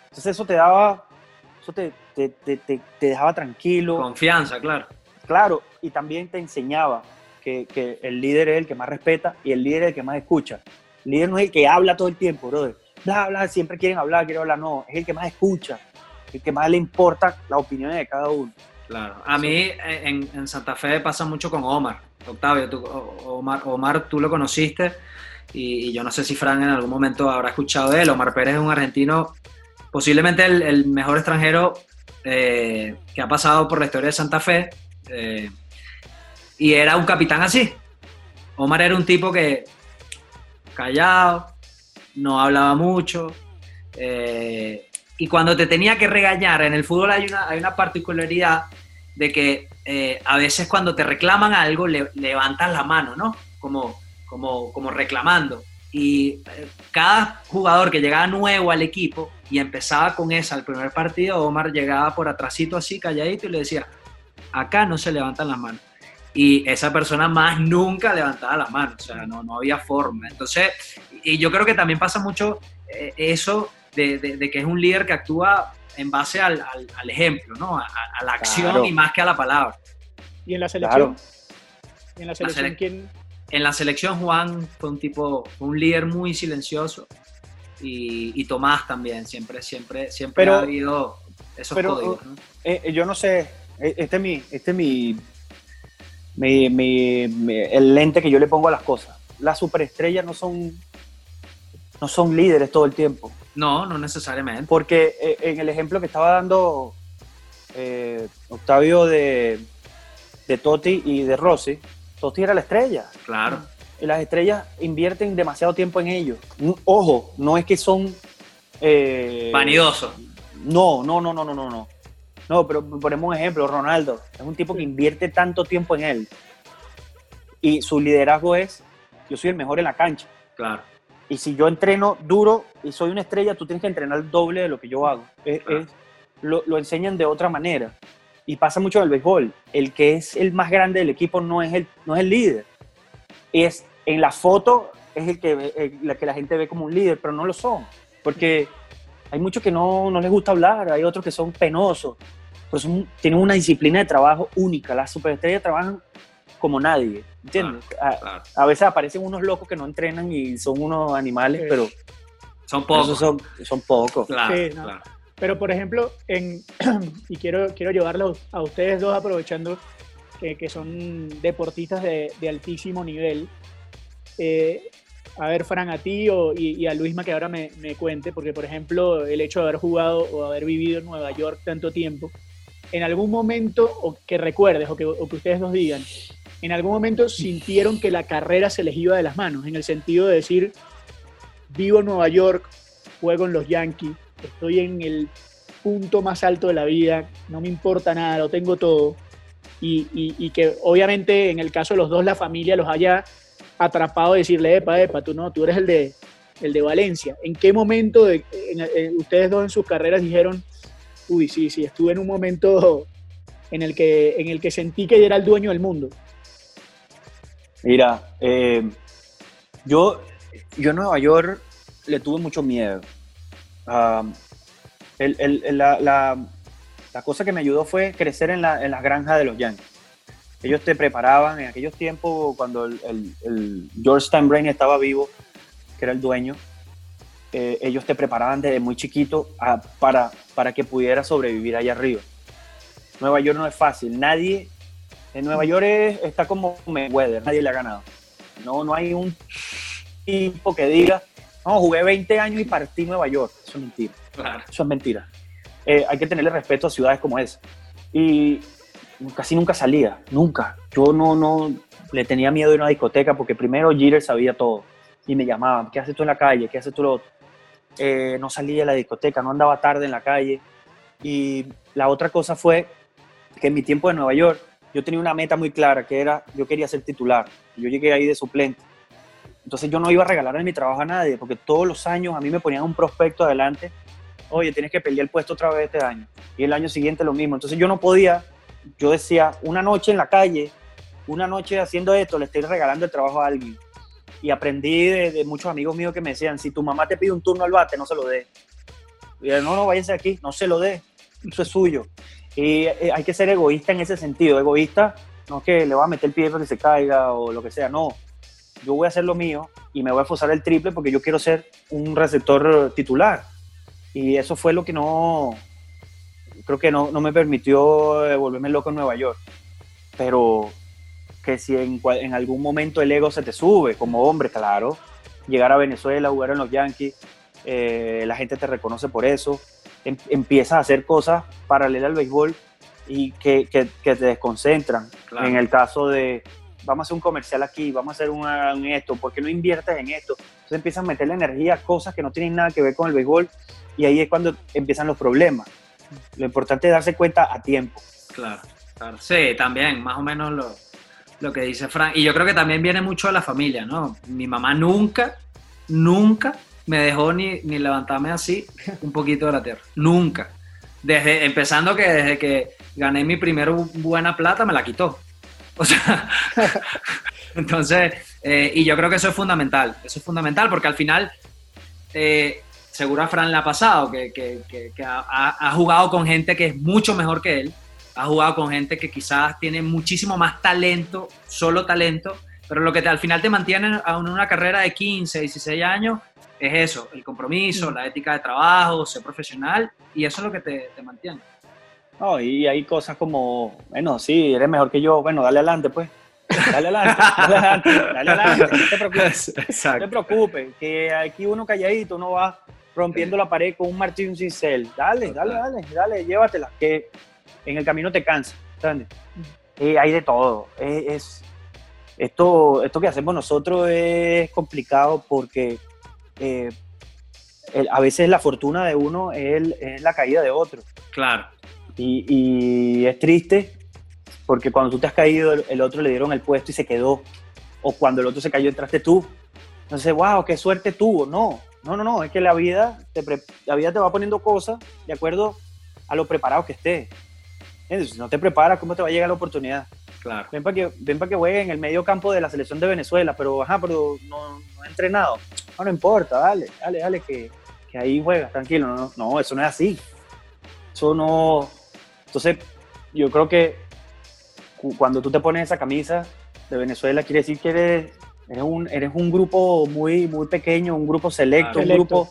Entonces eso te daba, eso te, te, te, te, dejaba tranquilo. Confianza, claro. Claro, y también te enseñaba que, que, el líder es el que más respeta y el líder es el que más escucha. El líder no es el que habla todo el tiempo, brother. Bla, bla, siempre quieren hablar, quieren hablar, no, es el que más escucha, el que más le importa la opinión de cada uno. Claro. A mí eh, en, Santa Fe pasa mucho con Omar. Octavio, tú, Omar, Omar, tú lo conociste y, yo no sé si Fran en algún momento habrá escuchado de él. Omar Pérez es un argentino, posiblemente el, mejor extranjero eh, que ha pasado por la historia de Santa Fe. Eh, y era un capitán así. Omar era un tipo que callado, no hablaba mucho. Eh, y cuando te tenía que regañar, en el fútbol hay una, hay una particularidad de que eh, a veces cuando te reclaman algo, le, levantas la mano, ¿no? Como, como, como reclamando. Y eh, cada jugador que llegaba nuevo al equipo y empezaba con esa el primer partido, Omar llegaba por atrásito así, calladito, y le decía, acá no se levantan las manos. Y esa persona más nunca levantaba las manos, o sea, no, no había forma. Entonces, y yo creo que también pasa mucho eh, eso de, que es un líder que actúa en base al, ejemplo, ¿no? A, la acción y más que a la palabra. ¿Y en la selección? en la selección quién? En la selección Juan fue un tipo, un líder muy silencioso y, Tomás también, siempre, siempre, siempre ha habido esos códigos. Eh, yo no sé, eh, este es mi, este mi, mi, el lente que yo le pongo a las cosas. Las superestrellas no son, no son líderes todo el tiempo. No, no necesariamente. Porque eh, en el ejemplo que estaba dando Octavio de, de Totti y de Rossi, Totti era la estrella. Claro. Y las estrellas invierten demasiado tiempo en ellos. Ojo, no es que son... Eh, Vanidosos. No, no, no, no, no, no, no. No, pero ponemos un ejemplo, Ronaldo. Es un tipo que invierte tanto tiempo en él. Y su liderazgo es, yo soy el mejor en la cancha. Claro. Y si yo entreno duro y soy una estrella, tú tienes que entrenar el doble de lo que yo hago. lo, lo, enseñan de otra manera y pasa mucho en el béisbol, el que es el más grande del equipo no es el, no es el líder. Es, en la foto es el que, la que la gente ve como un líder, pero no lo son. Porque hay muchos que no, no les gusta hablar, hay otros que son penosos, pero son, tienen una disciplina de trabajo única. Las superestrellas trabajan como nadie, ¿entiendes? a, veces aparecen unos locos que no entrenan y son unos animales, pero... Son pocos. Son, son pocos. Claro, claro. Pero, por ejemplo, en, *clears throat* y quiero, quiero llevarlo a ustedes dos aprovechando que, son deportistas de, altísimo nivel. Eh, a ver, Fran, a ti y, a Luisma que ahora me, me, cuente, porque, por ejemplo, el hecho de haber jugado o haber vivido en Nueva York tanto tiempo, en algún momento, o que recuerdes, o que, o que ustedes nos digan, en algún momento sintieron que la carrera se les iba de las manos, en el sentido de decir, vivo en Nueva York, juego en los Yankees, estoy en el punto más alto de la vida, no me importa nada, lo tengo todo. Y, que obviamente en el caso de los dos la familia los haya atrapado y decirle, epa, epa, tú no, tú eres el de, el de Valencia. ¿En qué momento de, ustedes dos en sus carreras dijeron, uy, sí, sí, estuve en un momento en el que, en el que sentí que era el dueño del mundo? Mira, eh, yo, yo en Nueva York le tuve mucho miedo la, cosa que me ayudó fue crecer en, las granjas de los Yankees. Ellos te preparaban en aquellos tiempos cuando George Steinbrenner estaba vivo, que era el dueño. Eh, ellos te preparaban desde muy chiquito para, para que pudieras sobrevivir allá arriba. Nueva York no es fácil. Nadie en Nueva York está como Mayweather, nadie le ha ganado. No, no hay un tipo que diga, no, jugué 20 años y partí Nueva York. Eso es mentira. Eso es mentira. Eh, hay que tenerle respeto a ciudades como esa. Y casi nunca salía, nunca. Yo no, no le tenía miedo de una discoteca porque primero Jeter sabía todo y me llamaban, ¿qué haces tú en la calle? ¿Qué haces tú lo otro? Eh, no salía de la discoteca, no andaba tarde en la calle. Y la otra cosa fue que en mi tiempo de Nueva York yo tenía una meta muy clara, que era yo quería ser titular. Yo llegué ahí de suplente entonces yo no iba a regalarle mi trabajo a nadie, porque todos los años a mí me ponían un prospecto adelante, oye, tienes que pelear el puesto otra vez este año, y el año siguiente lo mismo. Entonces yo no podía, yo decía, una noche en la calle, una noche haciendo esto, le estoy regalando el trabajo a alguien. Y aprendí de, muchos amigos míos que me decían, si tu mamá te pide un turno al bate, no se lo dé. Y yo, no, no, váyase aquí, no se lo dé, eso es suyo. Y eh, hay que ser egoísta en ese sentido, egoísta, no que le va a meter el pie para que se caiga o lo que sea, no yo voy a hacer lo mío y me voy a esforzar el triple porque yo quiero ser un receptor titular. Y eso fue lo que no, creo que no, no me permitió eh, volverme loco en Nueva York. Pero que si en, en, algún momento el ego se te sube como hombre, claro, llegar a Venezuela, jugar en los Yankees, eh, la gente te reconoce por eso, em, empiezas a hacer cosas paralelas al béisbol y que, que, te desconcentran. En el caso de, vamos a hacer un comercial aquí, vamos a hacer un, esto, ¿por qué no inviertes en esto? Entonces empiezan a meterle energía a cosas que no tienen nada que ver con el béisbol y ahí es cuando empiezan los problemas. Lo importante es darse cuenta a tiempo. Claro, claro. Sí, también, más o menos lo, lo que dice Frank. Y yo creo que también viene mucho de la familia, ¿no? Mi mamá nunca, nunca me dejó ni, ni levantarme así un poquito de la tierra. Nunca. Desde, empezando que desde que gané mi primera buena plata, me la quitó. O sea, *laughs* entonces, eh, y yo creo que eso es fundamental. Eso es fundamental porque al final, eh, seguro a Fran le ha pasado, que, que, que, ha, ha, jugado con gente que es mucho mejor que él, ha jugado con gente que quizás tiene muchísimo más talento, solo talento, pero lo que te, al final te mantiene en una carrera de 15, 16 años es eso, el compromiso, mm. la ética de trabajo, ser profesional, y eso es lo que te, te mantiene. No, y hay cosas como, bueno, sí, eres mejor que yo, bueno, dale adelante, pues. Dale adelante, dale adelante, dale adelante, no te preocupes. *laughs* No te preocupes, que aquí uno calladito, uno va rompiendo la pared con un martillo y un cincel. Dale, dale, dale, dale, llévatela, que en el camino te cansa, ¿entiendes? Y hay de todo. Es, esto, esto que hacemos nosotros es complicado porque eh, a veces la fortuna de uno es, es, la caída de otro. Claro. Y, y, es triste porque cuando tú te has caído, el, otro le dieron el puesto y se quedó. O cuando el otro se cayó, entraste tú. Entonces, wow, qué suerte tuvo. No, no, no, no. Es que la vida te, la vida te va poniendo cosas de acuerdo a lo preparado que estés. Si no te preparas, ¿cómo te va a llegar la oportunidad? Claro. Ven para que, ven para que juegue en el medio campo de la selección de Venezuela, pero, ajá, pero no, no ha entrenado. No, no importa, dale, dale, dale, que, que ahí juega, tranquilo. No, no, eso no es así. Eso no. Entonces, yo creo que cuando tú te pones esa camisa de Venezuela, quiere decir que eres, eres, un, eres un grupo muy, muy pequeño, un grupo selecto, un grupo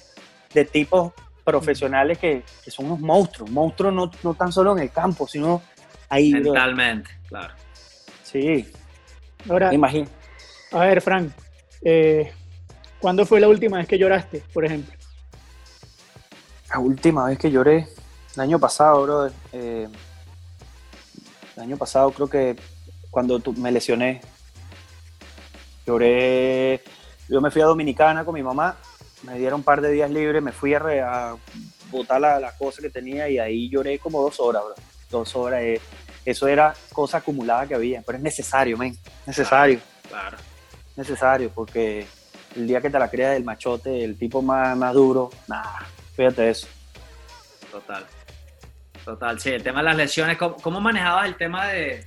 de tipos profesionales que, que, son unos monstruos. Monstruos no, no tan solo en el campo, sino ahí. Mentalmente, claro. Sí. Ahora, imagino. A ver, Frank, eh, ¿cuándo fue la última vez que lloraste, por ejemplo? La última vez que lloré, el año pasado, bro. Eh, el año pasado creo que cuando me lesioné, lloré. Yo me fui a Dominicana con mi mamá, me dieron un par de días libres, me fui a, a botar la, la, cosa que tenía y ahí lloré como dos horas, bro. Dos horas. Eh, eso era cosa acumulada que había, pero es necesario, men, necesario. Claro. Necesario, porque el día que te la creas del machote, el tipo más, más duro, nada, fíjate eso. Total. Total, sí, el tema de las lesiones, ¿cómo, cómo manejabas el tema de,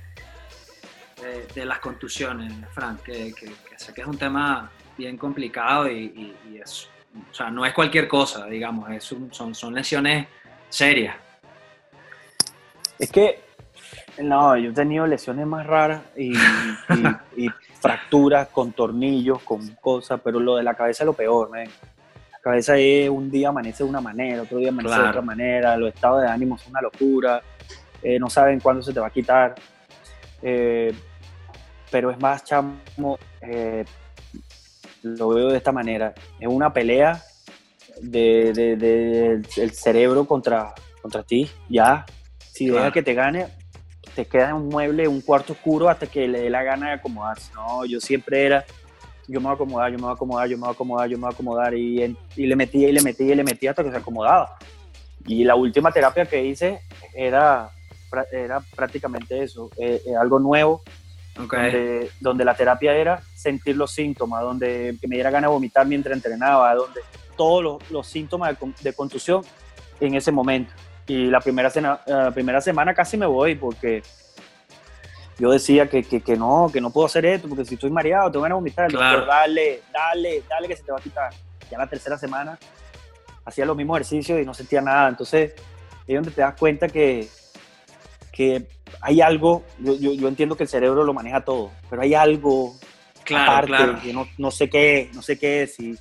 de, de, las contusiones, Frank? Que, que, que, sé que es un tema bien complicado y, y, y es, o sea, no es cualquier cosa, digamos, es un, son, son lesiones serias. Es que no, yo he tenido lesiones más raras y, y, *laughs* y fracturas con tornillos, con cosas, pero lo de la cabeza es lo peor, man. La cabeza es un día amanece de una manera, otro día amanece claro. de otra manera, los estados de ánimo son una locura, eh, no saben cuándo se te va a quitar. Eh, pero es más, chamo, eh, lo veo de esta manera, es una pelea de, de, de, del cerebro contra, contra ti, ya. Si claro. deja que te gane, te queda en un mueble, un cuarto oscuro hasta que le dé la gana de acomodarse. No, yo siempre era, yo me voy a acomodar, yo me voy a acomodar, yo me voy a acomodar, yo me voy a acomodar y, y le metía y le metía y le metía hasta que se acomodaba. Y la última terapia que hice era, era prácticamente eso, eh, eh, algo nuevo, okay. donde, donde, la terapia era sentir los síntomas, donde que me diera ganas de vomitar mientras entrenaba, donde todos los, los síntomas de, de contusión en ese momento y la primera, cena, la primera semana casi me voy porque yo decía que, que, que, no, que no puedo hacer esto, porque si estoy mareado, te van a vomitar. Claro. Doctor, dale, dale, dale que se te va a quitar. Ya la tercera semana hacía los mismos ejercicios y no sentía nada. Entonces, es donde te das cuenta que, que hay algo, yo, yo, yo entiendo que el cerebro lo maneja todo, pero hay algo claro, aparte claro. que no, no, sé qué, no sé qué, si,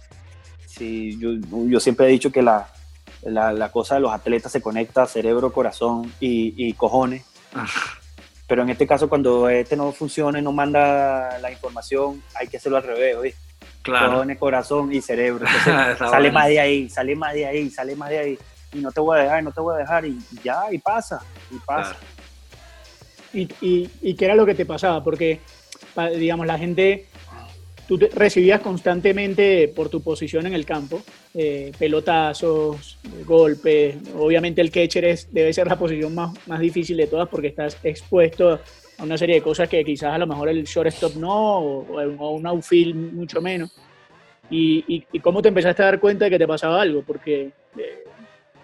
si yo, yo siempre he dicho que la, la, la, cosa de los atletas se conecta cerebro, corazón y, y cojones. Ah. Pero en este caso, cuando este no funciona y no manda la información, hay que hacerlo al revés, ¿oíste? Claro. Cojones, corazón y cerebro. *laughs* Entonces, sale más de ahí, sale más de ahí, sale más de ahí. Y no te voy a dejar, no te voy a dejar. Y ya, y pasa, y pasa. Claro. ¿Y, y, y qué era lo que te pasaba? Porque, digamos, la gente tú recibías constantemente por tu posición en el campo, eh, pelotazos, golpes. Obviamente el catcher es, debe ser la posición más, más difícil de todas porque estás expuesto a una serie de cosas que quizás a lo mejor el shortstop no, o, un outfield mucho menos. Y, y, cómo te empezaste a dar cuenta de que te pasaba algo? Porque, eh,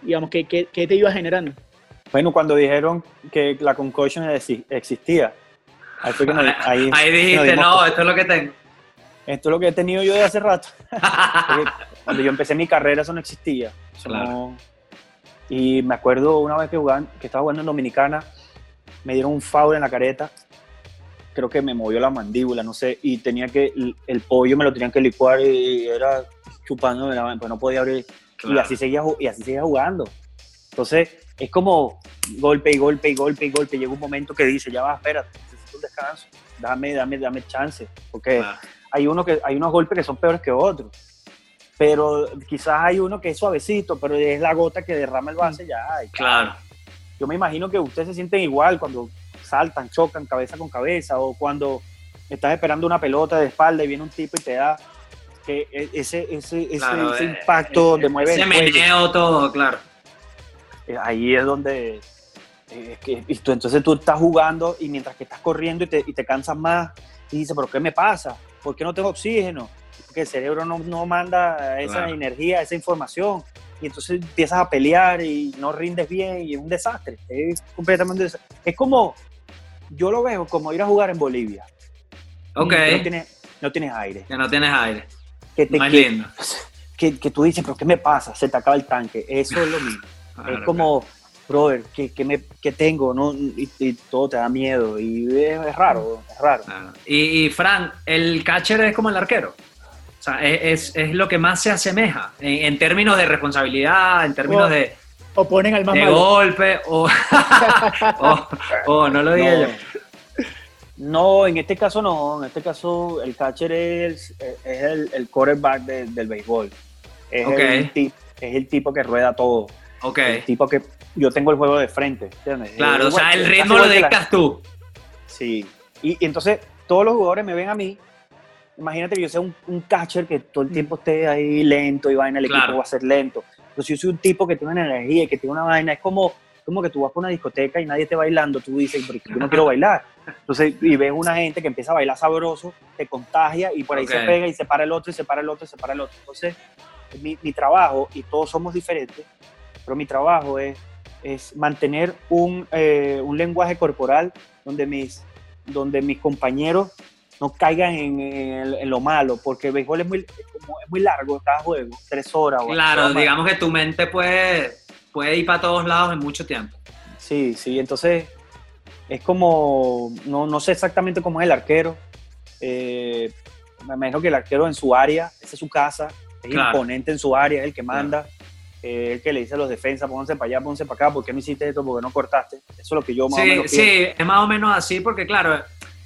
digamos, ¿qué, ¿qué, te iba generando? Bueno, cuando dijeron que la concussion existía, ahí, ahí, *laughs* dijiste, no, esto es lo que tengo. Esto es lo que he tenido yo de hace rato. *laughs* cuando yo empecé mi carrera eso no existía. Y me acuerdo una vez que, jugaban, que estaba jugando en Dominicana, me dieron un foul en la careta, creo que me movió la mandíbula, no sé, y tenía que, el, pollo me lo tenían que licuar y era chupando, pues no podía abrir, y, así seguía, y así seguía jugando. Entonces, es como golpe y golpe y golpe y golpe. Llega un momento que dice, ya va, espérate, necesito un descanso, dame, dame, dame chance, porque hay, uno que, hay unos golpes que son peores que otros. Pero quizás hay uno que es suavecito, pero es la gota que derrama el base ya. claro. Yo me imagino que ustedes se sienten igual cuando saltan, chocan cabeza con cabeza o cuando estás esperando una pelota de espalda y viene un tipo y te da que e, ese, ese, ese, ese eh, impacto eh, donde mueve ese el meneo todo, claro. Eh, ahí es donde que, y tú, entonces tú estás jugando y mientras que estás corriendo y te, y te cansas más y dices, pero ¿qué me pasa? ¿Por qué no tengo oxígeno? Porque el cerebro no, no manda esa energía, esa información. Y entonces empiezas a pelear y no rindes bien y es un desastre. Es completamente Es como, yo lo veo como ir a jugar en Bolivia. Ok. No tienes, no tienes aire. Que no tienes aire. Que te, Más lindo. *laughs* Que, que, tú dices, pero ¿qué me pasa? Se te acaba el tanque. Eso es lo mismo. *laughs* es como, brother, ¿qué, qué, me, qué tengo? ¿no? Y, todo te da miedo. Y es, raro, es raro. Y, y, Fran, ¿el catcher es como el arquero? O sea, es, es lo que más se asemeja en, términos de responsabilidad, en términos de... O ponen al más de golpe, *laughs* o, o, no lo diga yo. No, en este caso no. En este caso, el catcher es, es el, el quarterback del béisbol. Es, el, es el tipo que rueda todo. Okay. El tipo que yo tengo el juego de frente. Claro, o sea, el ritmo lo dictas tú. Sí. Y, entonces todos los jugadores me ven a mí. Imagínate que yo sea un, catcher que todo el tiempo esté ahí lento y vaina, el equipo va a ser lento. Pero si yo soy un tipo que tiene una energía y que tiene una vaina, es como, como que tú vas por una discoteca y nadie esté bailando, tú dices, pero yo no quiero *laughs* bailar. Entonces, y ves una gente que empieza a bailar sabroso, te contagia y por ahí se pega y se para el otro y se para el otro y se para el otro. Entonces, mi, mi trabajo, y todos somos diferentes, pero mi trabajo es es mantener un, eh, un, lenguaje corporal donde mis, donde mis compañeros no caigan en, en, lo malo, porque el béisbol es muy, es muy largo cada juego, tres horas. Claro, digamos que tu mente puede, puede ir para todos lados en mucho tiempo. Sí, sí, entonces es como, no, no sé exactamente cómo es el arquero, eh, me imagino que el arquero en su área, esa es su casa, es imponente en su área, es el que manda. Eh, el que le dice a los defensas, pónganse para allá, pónganse para acá, ¿por qué no hiciste esto? ¿Por qué no cortaste? Eso es lo que yo más sí, o menos Sí, es más o menos así porque claro,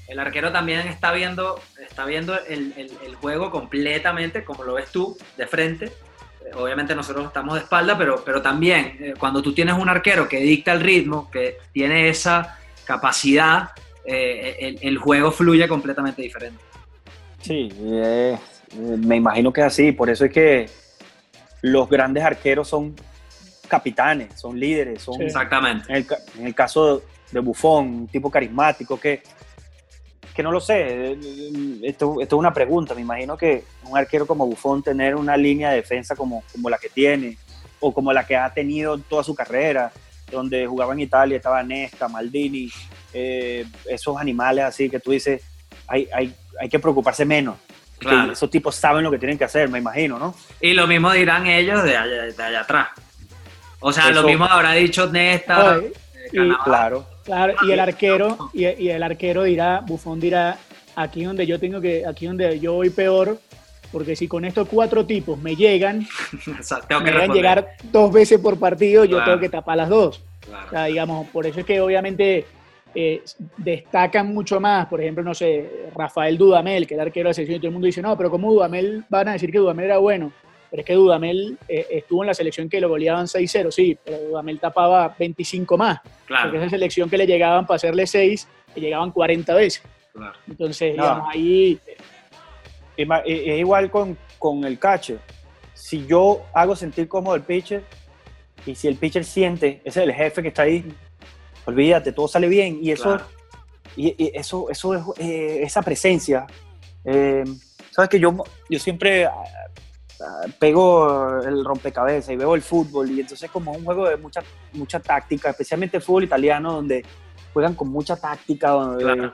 el arquero también está viendo, está viendo el, el, juego completamente, como lo ves tú, de frente. Eh, obviamente nosotros estamos de espalda, pero, pero también eh, cuando tú tienes un arquero que dicta el ritmo, que tiene esa capacidad, el, el, juego fluye completamente diferente. Sí, me imagino que es así, por eso es que los grandes arqueros son capitanes, son líderes, son... Exactamente. En el, caso de Buffon, un tipo carismático que, que no lo sé, esto, esto, es una pregunta, me imagino que un arquero como Buffon tener una línea de defensa como, como la que tiene, o como la que ha tenido toda su carrera, donde jugaba en Italia, estaba Nesta, Maldini, eh, esos animales así que tú dices, hay, hay, hay que preocuparse menos esos tipos saben lo que tienen que hacer, me imagino, ¿no? Y lo mismo dirán ellos de allá, de allá atrás. O sea, lo mismo habrá dicho Nesta. claro. Claro, y el arquero, y, el arquero dirá, Bufón dirá, aquí donde yo tengo que, aquí donde yo voy peor, porque si con estos cuatro tipos me llegan, *laughs* tengo me van a llegar dos veces por partido, yo tengo que tapar las dos. O sea, digamos, por eso es que obviamente eh, destacan mucho más, por ejemplo, no sé, Rafael Dudamel, que era arquero de la selección, y todo el mundo dice, no, pero ¿cómo Dudamel van a decir que Dudamel era bueno? Pero es que Dudamel eh, estuvo en la selección que lo goleaban 6-0, sí, pero Dudamel tapaba 25 más. Claro. Porque esa selección que le llegaban para hacerle 6, le llegaban 40 veces. Entonces, digamos, ahí es, igual con, con el catcher. Si yo hago sentir cómodo el pitcher y si el pitcher siente, ese es el jefe que está ahí, olvídate, todo sale bien. Y eso, y, eso, eso es, eh, esa presencia. Eh, Sabes que yo, yo siempre pego el rompecabezas y veo el fútbol y entonces como un juego de mucha, mucha táctica, especialmente el fútbol italiano donde juegan con mucha táctica, donde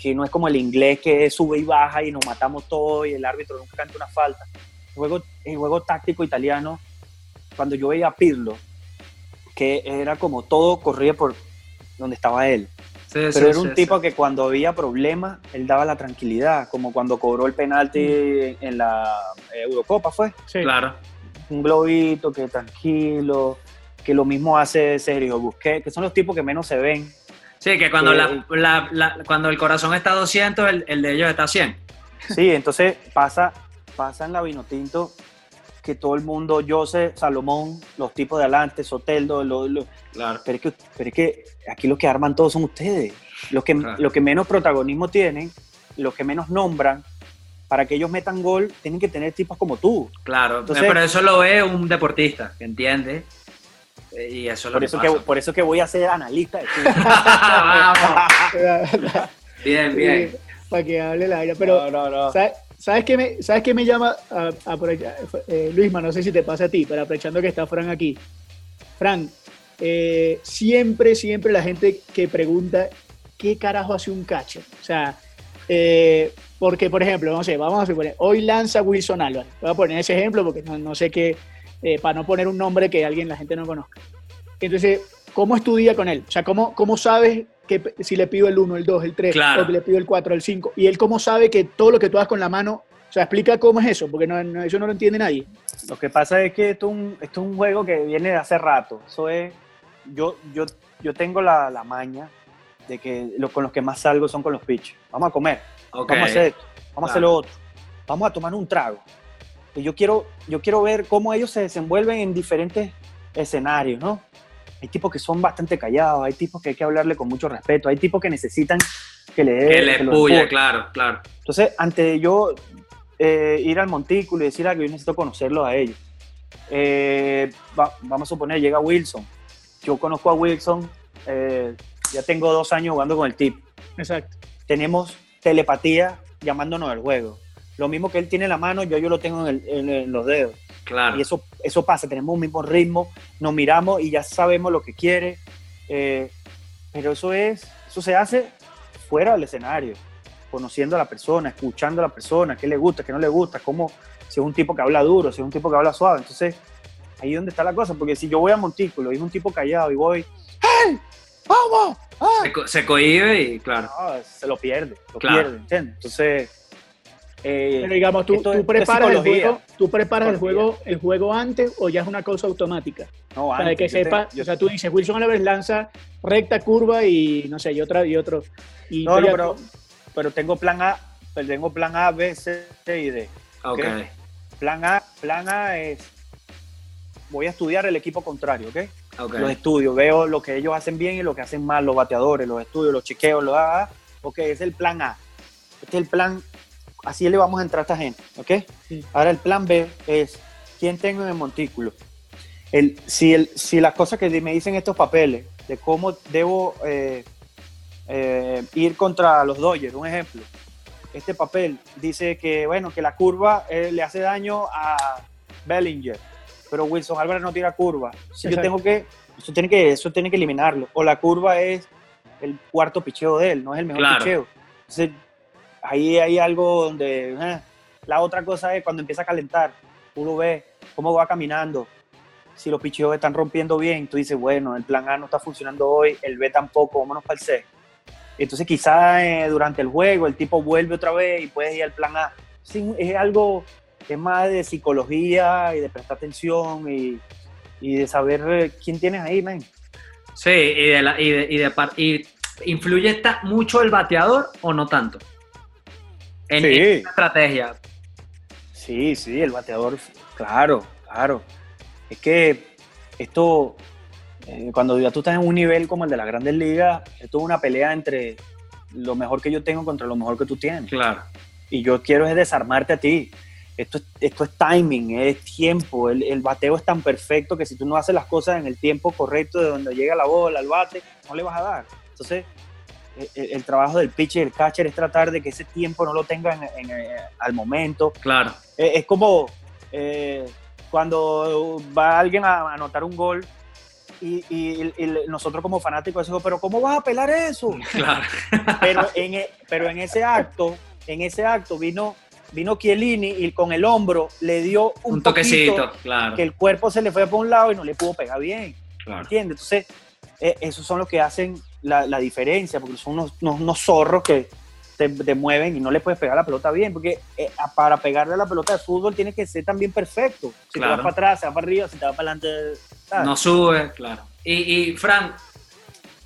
que no es como el inglés que sube y baja y nos matamos todos y el árbitro nunca canta una falta. El juego, el juego táctico italiano, cuando yo veía a Pirlo, que era como todo corría por donde estaba él. Pero era un tipo que cuando había problemas, él daba la tranquilidad, como cuando cobró el penalti mm. en la Eurocopa, ¿fue? Sí. Claro. Un globito, que tranquilo, que lo mismo hace Sergio Busquets, que son los tipos que menos se ven, Sí, que cuando, la, cuando el corazón está a 200, el, de ellos está a 100. Sí, entonces pasa, pasa en la Vinotinto que todo el mundo, Jose, Salomón, los tipos de adelante, Soteldo, claro. pero, es que, pero es que aquí los que arman todos son ustedes. Los que, que menos protagonismo tienen, los que menos nombran, para que ellos metan gol, tienen que tener tipos como tú. Claro, pero eso lo ve un deportista, que entiende eh, y eso por, eso que, por eso que voy a ser analista. *laughs* *laughs* bien, bien. para que hable la aire. Pero, ¿sabes, qué me, ¿sabes qué me llama a, eh, Luisma, no sé si te pasa a ti, pero aprovechando que está Fran aquí. Fran, eh, siempre, siempre la gente que pregunta qué carajo hace un catcher. O sea, porque, por ejemplo, no sé, vamos a suponer, hoy lanza Wilson Álvarez. Voy a poner ese ejemplo porque no, no sé qué eh, para no poner un nombre que alguien, la gente no conozca. Entonces, ¿cómo estudia con él? O sea, ¿cómo, cómo sabes que si le pido el 1, el 2, el 3, o que le pido el 4, el 5? Y él cómo sabe que todo lo que tú haces con la mano, o sea, explica cómo es eso, porque no, eso no lo entiende nadie. Lo que pasa es que esto, es un juego que viene de hace rato. Eso es, yo, yo, yo tengo la, la maña de que lo, con los que más salgo son con los pitches. Vamos a comer, vamos a hacer esto, vamos a hacer lo otro, vamos a tomar un trago yo quiero, yo quiero ver cómo ellos se desenvuelven en diferentes escenarios, ¿no? Hay tipos que son bastante callados, hay tipos que hay que hablarle con mucho respeto, hay tipos que necesitan que le dé... Que le claro, claro. Entonces, antes de yo eh, ir al montículo y decir algo, yo necesito conocerlos a ellos. Eh, vamos a suponer, llega Wilson. Yo conozco a Wilson, eh, ya tengo dos años jugando con el tip. Exacto. Tenemos telepatía llamándonos del juego lo mismo que él tiene en la mano, yo, yo lo tengo en, los dedos. Claro. Y eso, eso pasa, tenemos un mismo ritmo, nos miramos y ya sabemos lo que quiere. Eh, pero eso es, eso se hace fuera del escenario, conociendo a la persona, escuchando a la persona, qué le gusta, qué no le gusta, cómo, si es un tipo que habla duro, si es un tipo que habla suave. Entonces, ahí es donde está la cosa, porque si yo voy a Montículo y es un tipo callado y voy, ¡Hey! ¡Vamos! ¡Ah! Se, cohibe y claro. se lo pierde, lo pierde, ¿entiendes? Entonces, eh, Pero digamos, tú, tú preparas, el juego, tú preparas el juego, el juego antes o ya es una cosa automática. No, Para que sepa, o sea, tú dices, Wilson Álvarez lanza recta, curva y no sé, y otra y otro. Y no, pero, pero tengo plan A, pero tengo plan A, B, C, y D. Ok. Plan A, plan A es, voy a estudiar el equipo contrario, ¿ok? okay. Los estudios, veo lo que ellos hacen bien y lo que hacen mal, los bateadores, los estudios, los chequeos, los A, ok, es el plan A. Este es el plan así le vamos a entrar a esta gente, ¿ok? Ahora el plan B es, ¿quién tengo en el montículo? El, si, el, si las cosas que me dicen estos papeles, de cómo debo eh, eh, ir contra los Dodgers, un ejemplo, este papel dice que, bueno, que la curva eh, le hace daño a Bellinger, pero Wilson Álvarez no tira curva. Si yo tengo que, eso tiene que, eso tiene que eliminarlo. O la curva es el cuarto picheo de él, no es el mejor picheo. Entonces, ahí hay algo donde eh, la otra cosa es cuando empieza a calentar, uno ve cómo va caminando, si los picheos están rompiendo bien, tú dices, bueno, el plan A no está funcionando hoy, el B tampoco, vámonos para el C. Entonces quizás eh, durante el juego el tipo vuelve otra vez y puedes ir al plan A. Es algo es más de psicología y de prestar atención y, y de saber eh, quién tienes ahí, man. Sí, y de, la, y de, ¿influye mucho el bateador o no tanto? En sí. estrategia. Sí, sí, el bateador, claro, claro. Es que esto, eh, cuando ya tú estás en un nivel como el de las grandes ligas, esto es una pelea entre lo mejor que yo tengo contra lo mejor que tú tienes. Claro. y yo quiero es desarmarte a ti. Esto, esto es timing, es tiempo. El, el, bateo es tan perfecto que si tú no haces las cosas en el tiempo correcto de donde llega la bola, al bate, no le vas a dar. Entonces, el, el trabajo del pitcher y el catcher es tratar de que ese tiempo no lo tengan en, en, al momento. Claro. Es, es como eh, cuando va alguien a anotar un gol y, y, y, nosotros como fanáticos decimos, pero ¿cómo vas a pelar eso? *laughs* Claro. Pero en, e, pero en ese acto, en ese acto vino, vino Chiellini y con el hombro le dio un, un toquecito, claro. que el cuerpo se le fue por un lado y no le pudo pegar bien. Claro. ¿Entiendes? Entonces, eh, esos son los que hacen la, la diferencia, porque son unos, unos, unos zorros que, te, te, mueven y no le puedes pegar la pelota bien, porque eh, para pegarle a la pelota de fútbol tiene que ser también perfecto. Si claro. te vas para atrás, se va para arriba, si te vas para adelante. ¿sabes? No sube, claro. Y, y Fran,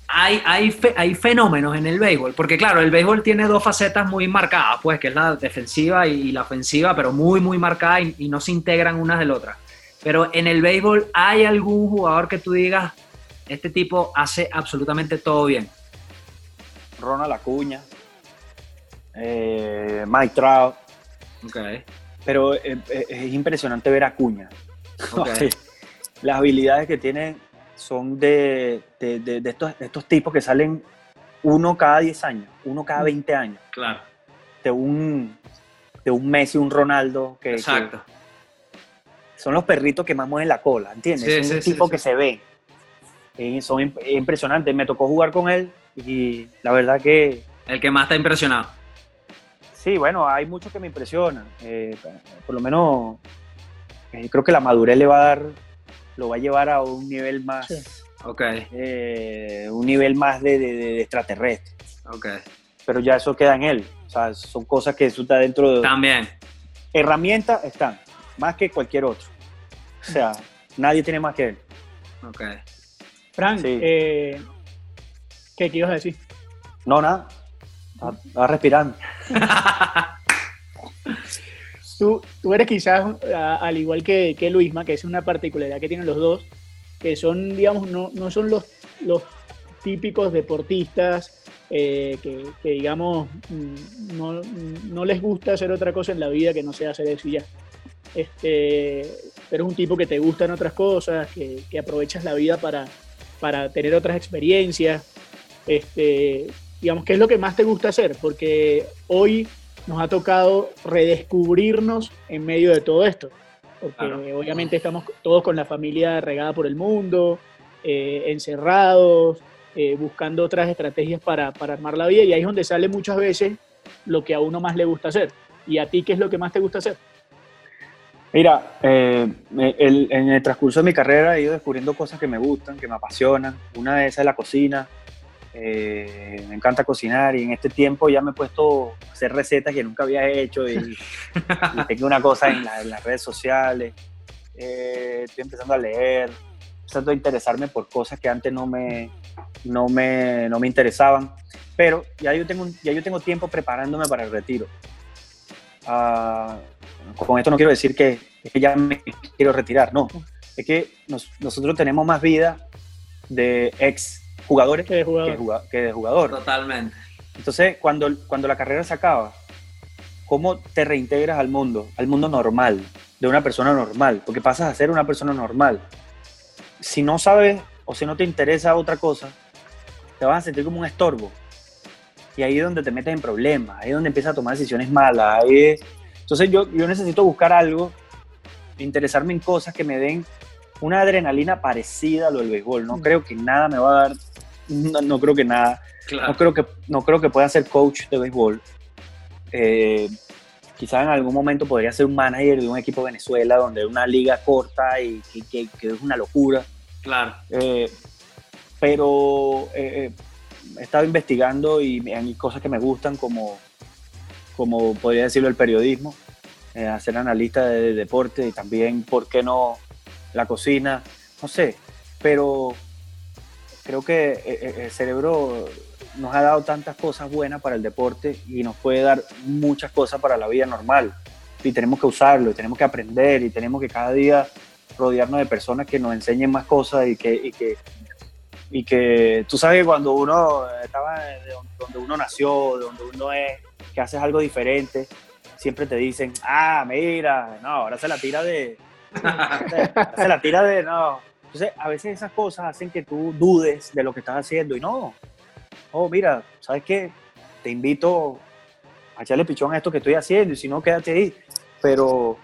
hay, hay, fe, hay, fenómenos en el béisbol, porque claro, el béisbol tiene dos facetas muy marcadas, pues, que es la defensiva y, la ofensiva, pero muy, muy marcada y, y no se integran unas del otra. Pero en el béisbol, ¿hay algún jugador que tú digas, este tipo hace absolutamente todo bien? Ronald Acuña, eh, Mike Trout. Okay. Pero eh, es impresionante ver a Acuña. Okay. *laughs* Las habilidades que tiene son de, de, de, de, estos, tipos que salen uno cada 10 años, uno cada 20 años. Claro. De un, de un Messi, un Ronaldo. Que, Exacto. Que son los perritos que más mueven la cola, ¿entiendes? Sí, es un sí, tipo sí, que se ve. Y son imp impresionantes. Me tocó jugar con él y la verdad que... El que más te ha impresionado. Sí, bueno, hay muchos que me impresionan. Eh, por lo menos eh, creo que la madurez le va a dar, lo va a llevar a un nivel más, sí. okay. eh, un nivel más de, de, de, extraterrestre. Okay. Pero ya eso queda en él. O sea, son cosas que eso está dentro de. También. Herramientas están, más que cualquier otro. O sea, nadie tiene más que él. Ok. Frank, sí. eh, ¿qué, ¿qué ibas a decir? No, nada. Estaba respirando. *laughs* tú, tú, eres quizás, a, al igual que, que, Luisma, que es una particularidad que tienen los dos, que son, digamos, no, no son los, los típicos deportistas eh, que, que, digamos, mm, no, no, les gusta hacer otra cosa en la vida que no sea hacer eso y ya. Este, pero es un tipo que te gustan otras cosas, que, que aprovechas la vida para, para tener otras experiencias. Este, digamos, ¿qué es lo que más te gusta hacer? Porque hoy nos ha tocado redescubrirnos en medio de todo esto. Porque claro. obviamente estamos todos con la familia regada por el mundo, eh, encerrados, eh, buscando otras estrategias para, para, armar la vida. Y ahí es donde sale muchas veces lo que a uno más le gusta hacer. ¿Y a ti qué es lo que más te gusta hacer? Mira, eh, el, en el transcurso de mi carrera he ido descubriendo cosas que me gustan, que me apasionan. Una de esas es la cocina. Eh, me encanta cocinar y en este tiempo ya me he puesto a hacer recetas que nunca había hecho y, y *laughs* tengo una cosa en, la, en, las redes sociales. Eh, estoy empezando a leer, empezando a interesarme por cosas que antes no me, no me, no me interesaban. Pero ya yo, tengo, ya yo tengo tiempo preparándome para el retiro. Uh, con esto no quiero decir que, que, ya me quiero retirar, no. Es que nos, nosotros tenemos más vida de ex jugadores que de jugador. Que, que de jugador. Totalmente. Entonces, cuando, cuando la carrera se acaba, ¿cómo te reintegras al mundo, al mundo normal, de una persona normal? Porque pasas a ser una persona normal. Si no sabes o si no te interesa otra cosa, te vas a sentir como un estorbo. Y ahí es donde te metes en problemas, ahí es donde empiezas a tomar decisiones malas. Ahí es... Entonces yo, yo necesito buscar algo, interesarme en cosas que me den una adrenalina parecida a lo del béisbol. No creo que nada me va a dar, no, no creo que nada. Claro. No, creo que, no creo que pueda ser coach de béisbol. Eh, quizás en algún momento podría ser un manager de un equipo de Venezuela, donde es una liga corta y que, que, que es una locura. Claro. Eh, pero eh, he estado investigando y hay cosas que me gustan, como, como podría decirlo, el periodismo, eh, hacer analista de, de deporte y también, ¿por qué no? la cocina, no sé, pero creo que eh, el cerebro nos ha dado tantas cosas buenas para el deporte y nos puede dar muchas cosas para la vida normal. Y tenemos que usarlo, y tenemos que aprender, y tenemos que cada día rodearnos de personas que nos enseñen más cosas y que, y que, y que tú sabes que cuando uno estaba de donde uno nació, de donde uno es, que haces algo diferente, siempre te dicen, ah, mira, no, ahora se la tira de, *laughs* se la tira de, no. Entonces, a veces esas cosas hacen que tú dudes de lo que estás haciendo y no, oh, mira, ¿sabes qué? Te invito a echarle pichón a esto que estoy haciendo y si no, quédate ahí. Pero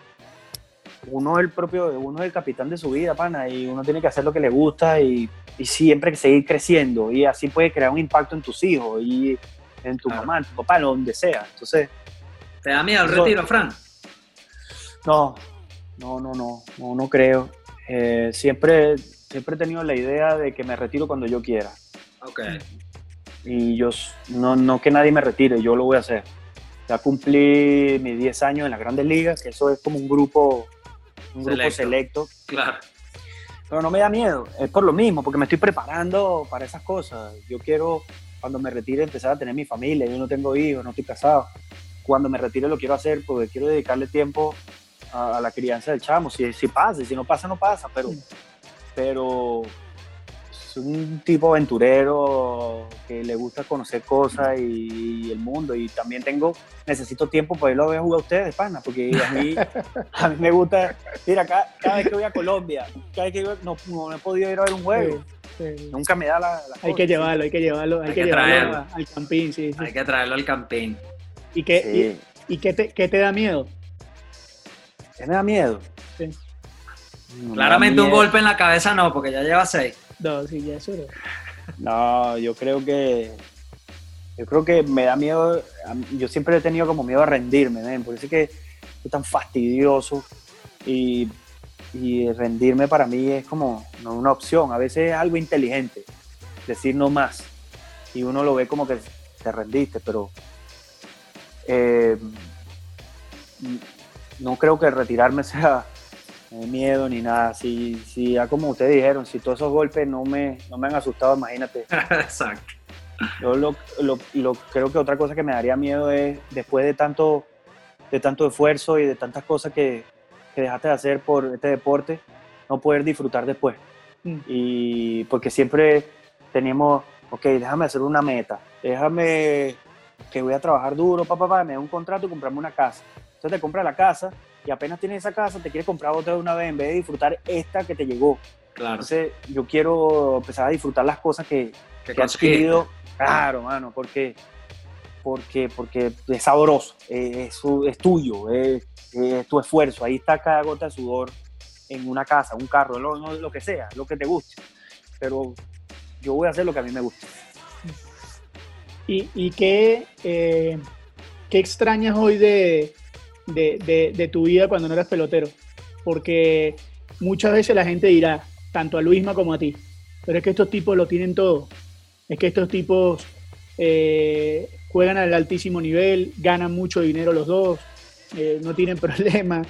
uno es el propio, uno es el capitán de su vida, pana, y uno tiene que hacer lo que le gusta y, y siempre seguir creciendo y así puede crear un impacto en tus hijos y en tu mamá, en tu papá, en donde sea. Entonces... ¿Te da miedo el retiro, Fran? No, no, no, no, no, no creo. Eh, siempre, siempre he tenido la idea de que me retiro cuando yo quiera. Ok. Y yo, no, no que nadie me retire, yo lo voy a hacer. Ya cumplí mis 10 años en las grandes ligas, que eso es como un grupo, un selecto. grupo selecto. Claro. Pero no me da miedo, es por lo mismo, porque me estoy preparando para esas cosas. Yo quiero, cuando me retire, empezar a tener mi familia. Yo no tengo hijos, no estoy casado. Cuando me retire lo quiero hacer porque quiero dedicarle tiempo a, a la crianza del chamo. Si, si pasa, si no pasa, no pasa. Pero, pero es un tipo aventurero que le gusta conocer cosas y, y, el mundo. Y también tengo, necesito tiempo para irlo a ver a jugar a ustedes, pana, porque a mí, a mí me gusta. Mira, cada, cada, vez que voy a Colombia, cada vez que voy, no, no, he podido ir a ver un juego. Sí, sí. Nunca me da la. la hay cosa, que llevarlo, hay que llevarlo, hay, hay que, que, llevarlo a, al campín, sí, Hay que traerlo al campín. ¿Y qué, y, y qué, te, qué te da miedo? ¿Qué me da miedo? Sí. No Claramente un golpe en la cabeza no, porque ya lleva seis. No, sí, ya eso no. yo creo que. Yo creo que me da miedo. Yo siempre he tenido como miedo a rendirme, ¿ven? por eso es que soy tan fastidioso. Y, y, rendirme para mí es como no una opción. A veces es algo inteligente. Decir no más. Y uno lo ve como que te rendiste, pero. Eh, no creo que retirarme *laughs* sea no miedo ni nada. Si, si ya como ustedes dijeron, si todos esos golpes no me, no me han asustado, imagínate. *laughs* Exacto. Yo lo, lo, lo, creo que otra cosa que me daría miedo es después de tanto, de tanto esfuerzo y de tantas cosas que, que dejaste de hacer por este deporte, no poder disfrutar después. Mm. Y porque siempre teníamos, ok, déjame hacer una meta, déjame que voy a trabajar duro, papá, papá, me da un contrato y comprarme una casa. Entonces te compras la casa y apenas tienes esa casa, te quieres comprar otra de una vez en vez de disfrutar esta que te llegó. Claro. Entonces, yo quiero empezar a disfrutar las cosas que, que, que he adquirido. Claro, mano, porque, porque, porque es sabroso, es, es tuyo, es, es, tu esfuerzo. Ahí está cada gota de sudor en una casa, un carro, lo, lo que sea, lo que te guste. Pero yo voy a hacer lo que a mí me gusta. ¿Y, y qué, eh, qué extrañas hoy de, de, tu vida cuando no eras pelotero. Porque muchas veces la gente dirá, tanto a Luisma como a ti, pero es que estos tipos lo tienen todo. Es que estos tipos eh, juegan al altísimo nivel, ganan mucho dinero los dos, eh, no tienen *laughs* problemas.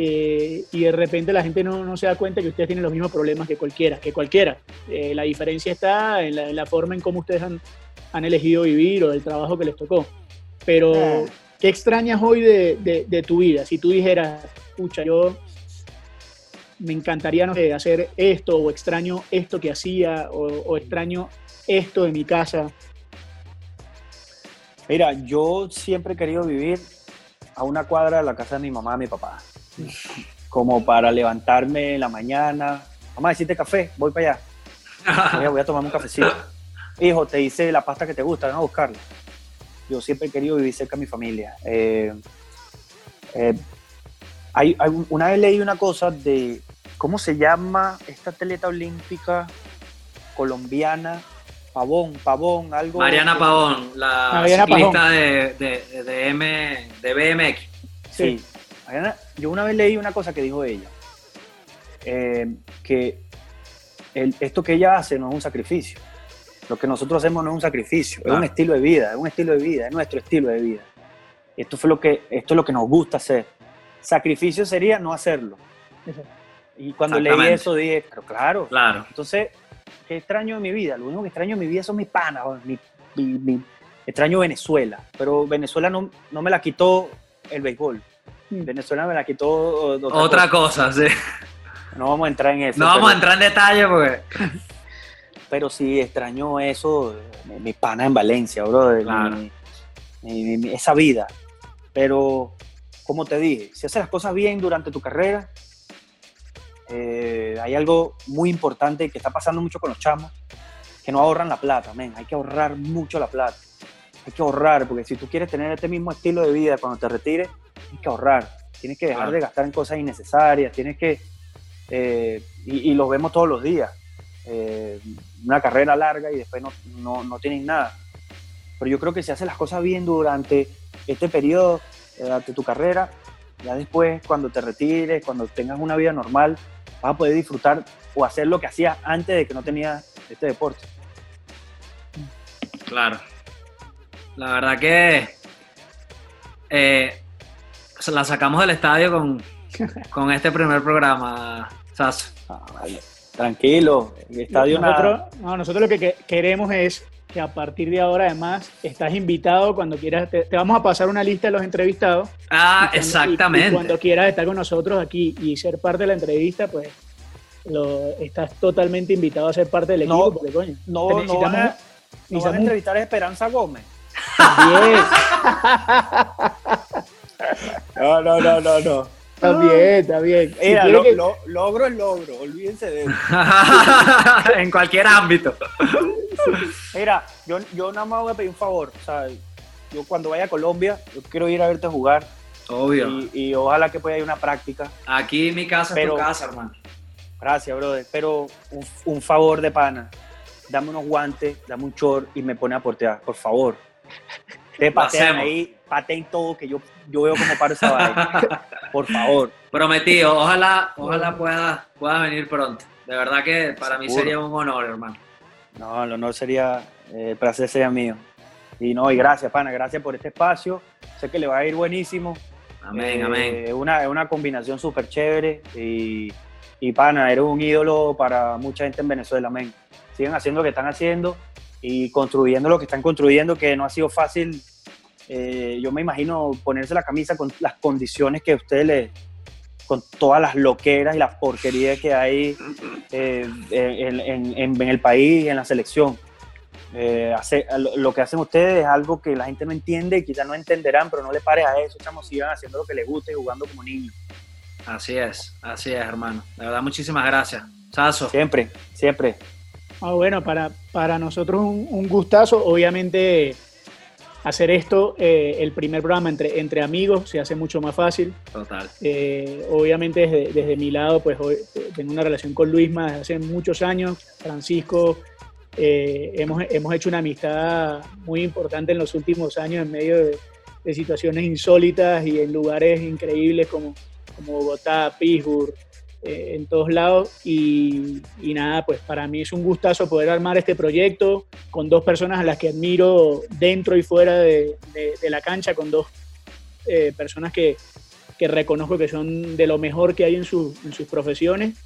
Eh, y de repente la gente no, se da cuenta que ustedes tienen los mismos problemas que cualquiera, que cualquiera. La diferencia está en la, en la, forma en cómo ustedes han, han, elegido vivir o el trabajo que les tocó. Pero ¿Qué extrañas hoy de, de, de, tu vida? Si tú dijeras, pucha, yo me encantaría no sé, hacer esto, o extraño esto que hacía, o, o, extraño esto de mi casa. Mira, yo siempre he querido vivir a una cuadra de la casa de mi mamá y mi papá. Como para levantarme en la mañana. Mamá, ¿hiciste café? Voy para allá. *laughs* Voy a tomarme un cafecito. Hijo, te hice la pasta que te gusta, ven a buscarla yo siempre he querido vivir cerca de mi familia. Eh, eh, hay, hay, una vez leí una cosa de, ¿cómo se llama esta atleta olímpica colombiana? Pavón, Pavón, algo. Mariana Pavón, la Mariana ciclista Pavón. De, de, de, M, de BMX. Sí. sí. Mariana, yo una vez leí una cosa que dijo ella, eh, que el, esto que ella hace no es un sacrificio lo que nosotros hacemos no es un sacrificio, ah. es un estilo de vida, es un estilo de vida, es nuestro estilo de vida. Esto, fue lo que, esto es lo que nos gusta hacer. Sacrificio sería no hacerlo. Y cuando leí eso dije, pero claro, claro. Entonces, ¿qué extraño de mi vida? Lo único que extraño de mi vida son mis panas, mi, mi, mi, extraño Venezuela, pero Venezuela no, no me la quitó el béisbol. Hmm. Venezuela me la quitó otra, otra cosa. cosa, sí. No vamos a entrar en eso. No vamos a entrar en detalle porque *laughs* pero sí extraño eso, mi pana en Valencia, bro, claro. mi, mi, esa vida. Pero como te dije, si haces las cosas bien durante tu carrera, eh, hay algo muy importante que está pasando mucho con los chamos, que no ahorran la plata, men. Hay que ahorrar mucho la plata. Hay que ahorrar, porque si tú quieres tener este mismo estilo de vida cuando te retires, tienes que ahorrar. Tienes que dejar de gastar en cosas innecesarias, tienes que... Eh, y, lo vemos todos los días. Eh, una carrera larga y después no, no, no tienes nada. Pero yo creo que si haces las cosas bien durante este periodo, durante tu carrera, ya después, cuando te retires, cuando tengas una vida normal, vas a poder disfrutar o hacer lo que hacías antes de que no tenías este deporte. Claro. La verdad que eh, la sacamos del estadio con, *laughs* con este primer programa, Sasso. Ah, Tranquilo, el estadio nosotros, no, nosotros lo que queremos es que a partir de ahora además estás invitado cuando quieras, te, vamos a pasar una lista de los entrevistados. Ah, exactamente. cuando quieras estar con nosotros aquí y ser parte de la entrevista, pues lo, estás totalmente invitado a ser parte del equipo, no, porque coño, no, no, van a, no entrevistar a Esperanza Gómez. También. *laughs* no, no, no, no, no. Está bien, está bien. Mira, lo, logro es logro, olvídense de eso. *laughs* en cualquier ámbito. Mira, yo, yo nada más voy a pedir un favor. O sea, yo cuando vaya a Colombia, yo quiero ir a verte jugar. Obvio. Y, ojalá que pueda ir una práctica. Aquí mi casa es tu casa, hermano. Gracias, brother. Pero un, favor de pana. Dame unos guantes, dame un short y me pone a portear, por favor. *laughs* Te patean ahí, pateen todo, que yo, yo veo como paro esa vaina. *laughs* Por favor. Prometido, ojalá, ojalá pueda, pueda venir pronto. De verdad que para mí sería un honor, hermano. No, el honor sería, eh, el placer sería mío. Y no, y gracias, pana, gracias por este espacio. Sé que le va a ir buenísimo. Amén, amén. Es una, una combinación súper chévere y, y, pana, eres un ídolo para mucha gente en Venezuela, amén. Sigan haciendo lo que están haciendo y construyendo lo que están construyendo, que no ha sido fácil. Eh, yo me imagino ponerse la camisa con las condiciones que ustedes le, con todas las loqueras y la porquería que hay eh, en, el país y en la selección. Eh, hace, lo que hacen ustedes es algo que la gente no entiende y quizás no entenderán, pero no le pares a eso, estamos sigan haciendo lo que les guste y jugando como niños. Así es, así es, hermano. De verdad, muchísimas gracias. Saso. Siempre, siempre. Ah, bueno, para, para nosotros un, un gustazo, obviamente hacer esto, eh, el primer programa entre, entre amigos, se hace mucho más fácil. Total. Eh, obviamente desde, desde, mi lado, pues hoy, tengo una relación con Luisma desde hace muchos años. Francisco, eh, hemos, hemos hecho una amistad muy importante en los últimos años en medio de, de situaciones insólitas y en lugares increíbles como, como Bogotá, Pittsburgh, eh, en todos lados y, nada, pues para mí es un gustazo poder armar este proyecto con dos personas a las que admiro dentro y fuera de, la cancha, con dos eh, personas que, que, reconozco que son de lo mejor que hay en, sus profesiones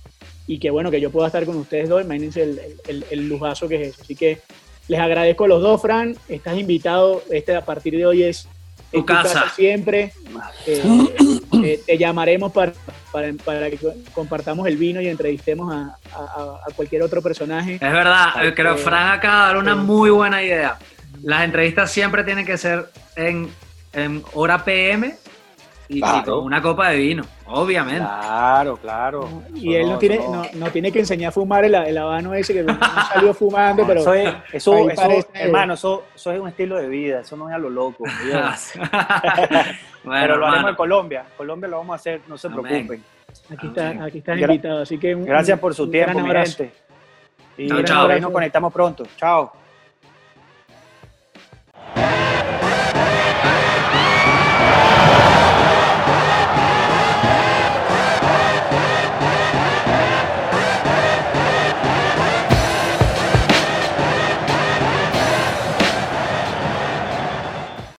y que bueno, que yo pueda estar con ustedes dos, imagínense el, el, lujazo que es eso. Así que les agradezco a los dos, Fran, estás invitado, este a partir de hoy es tu, casa. siempre. *gasps* Eh, eh, te llamaremos para, para, que compartamos el vino y entrevistemos a, cualquier otro personaje. Es verdad, creo que Fran acaba de dar una muy buena idea. Las entrevistas siempre tienen que ser en, en hora PM y, una copa de vino, obviamente. Claro, claro. Y él no, tiene, no, tiene que enseñar a fumar el, el habano ese que no salió *laughs* fumando, pero. Eso es, eso, hermano, eso, es un estilo de vida, eso no es a lo loco. *laughs* *laughs* pero lo haremos en Colombia. Colombia lo vamos a hacer, no se preocupen. Aquí, está, aquí están invitados, así que. Gracias por su tiempo, mi gente. Y nos conectamos pronto. Chao.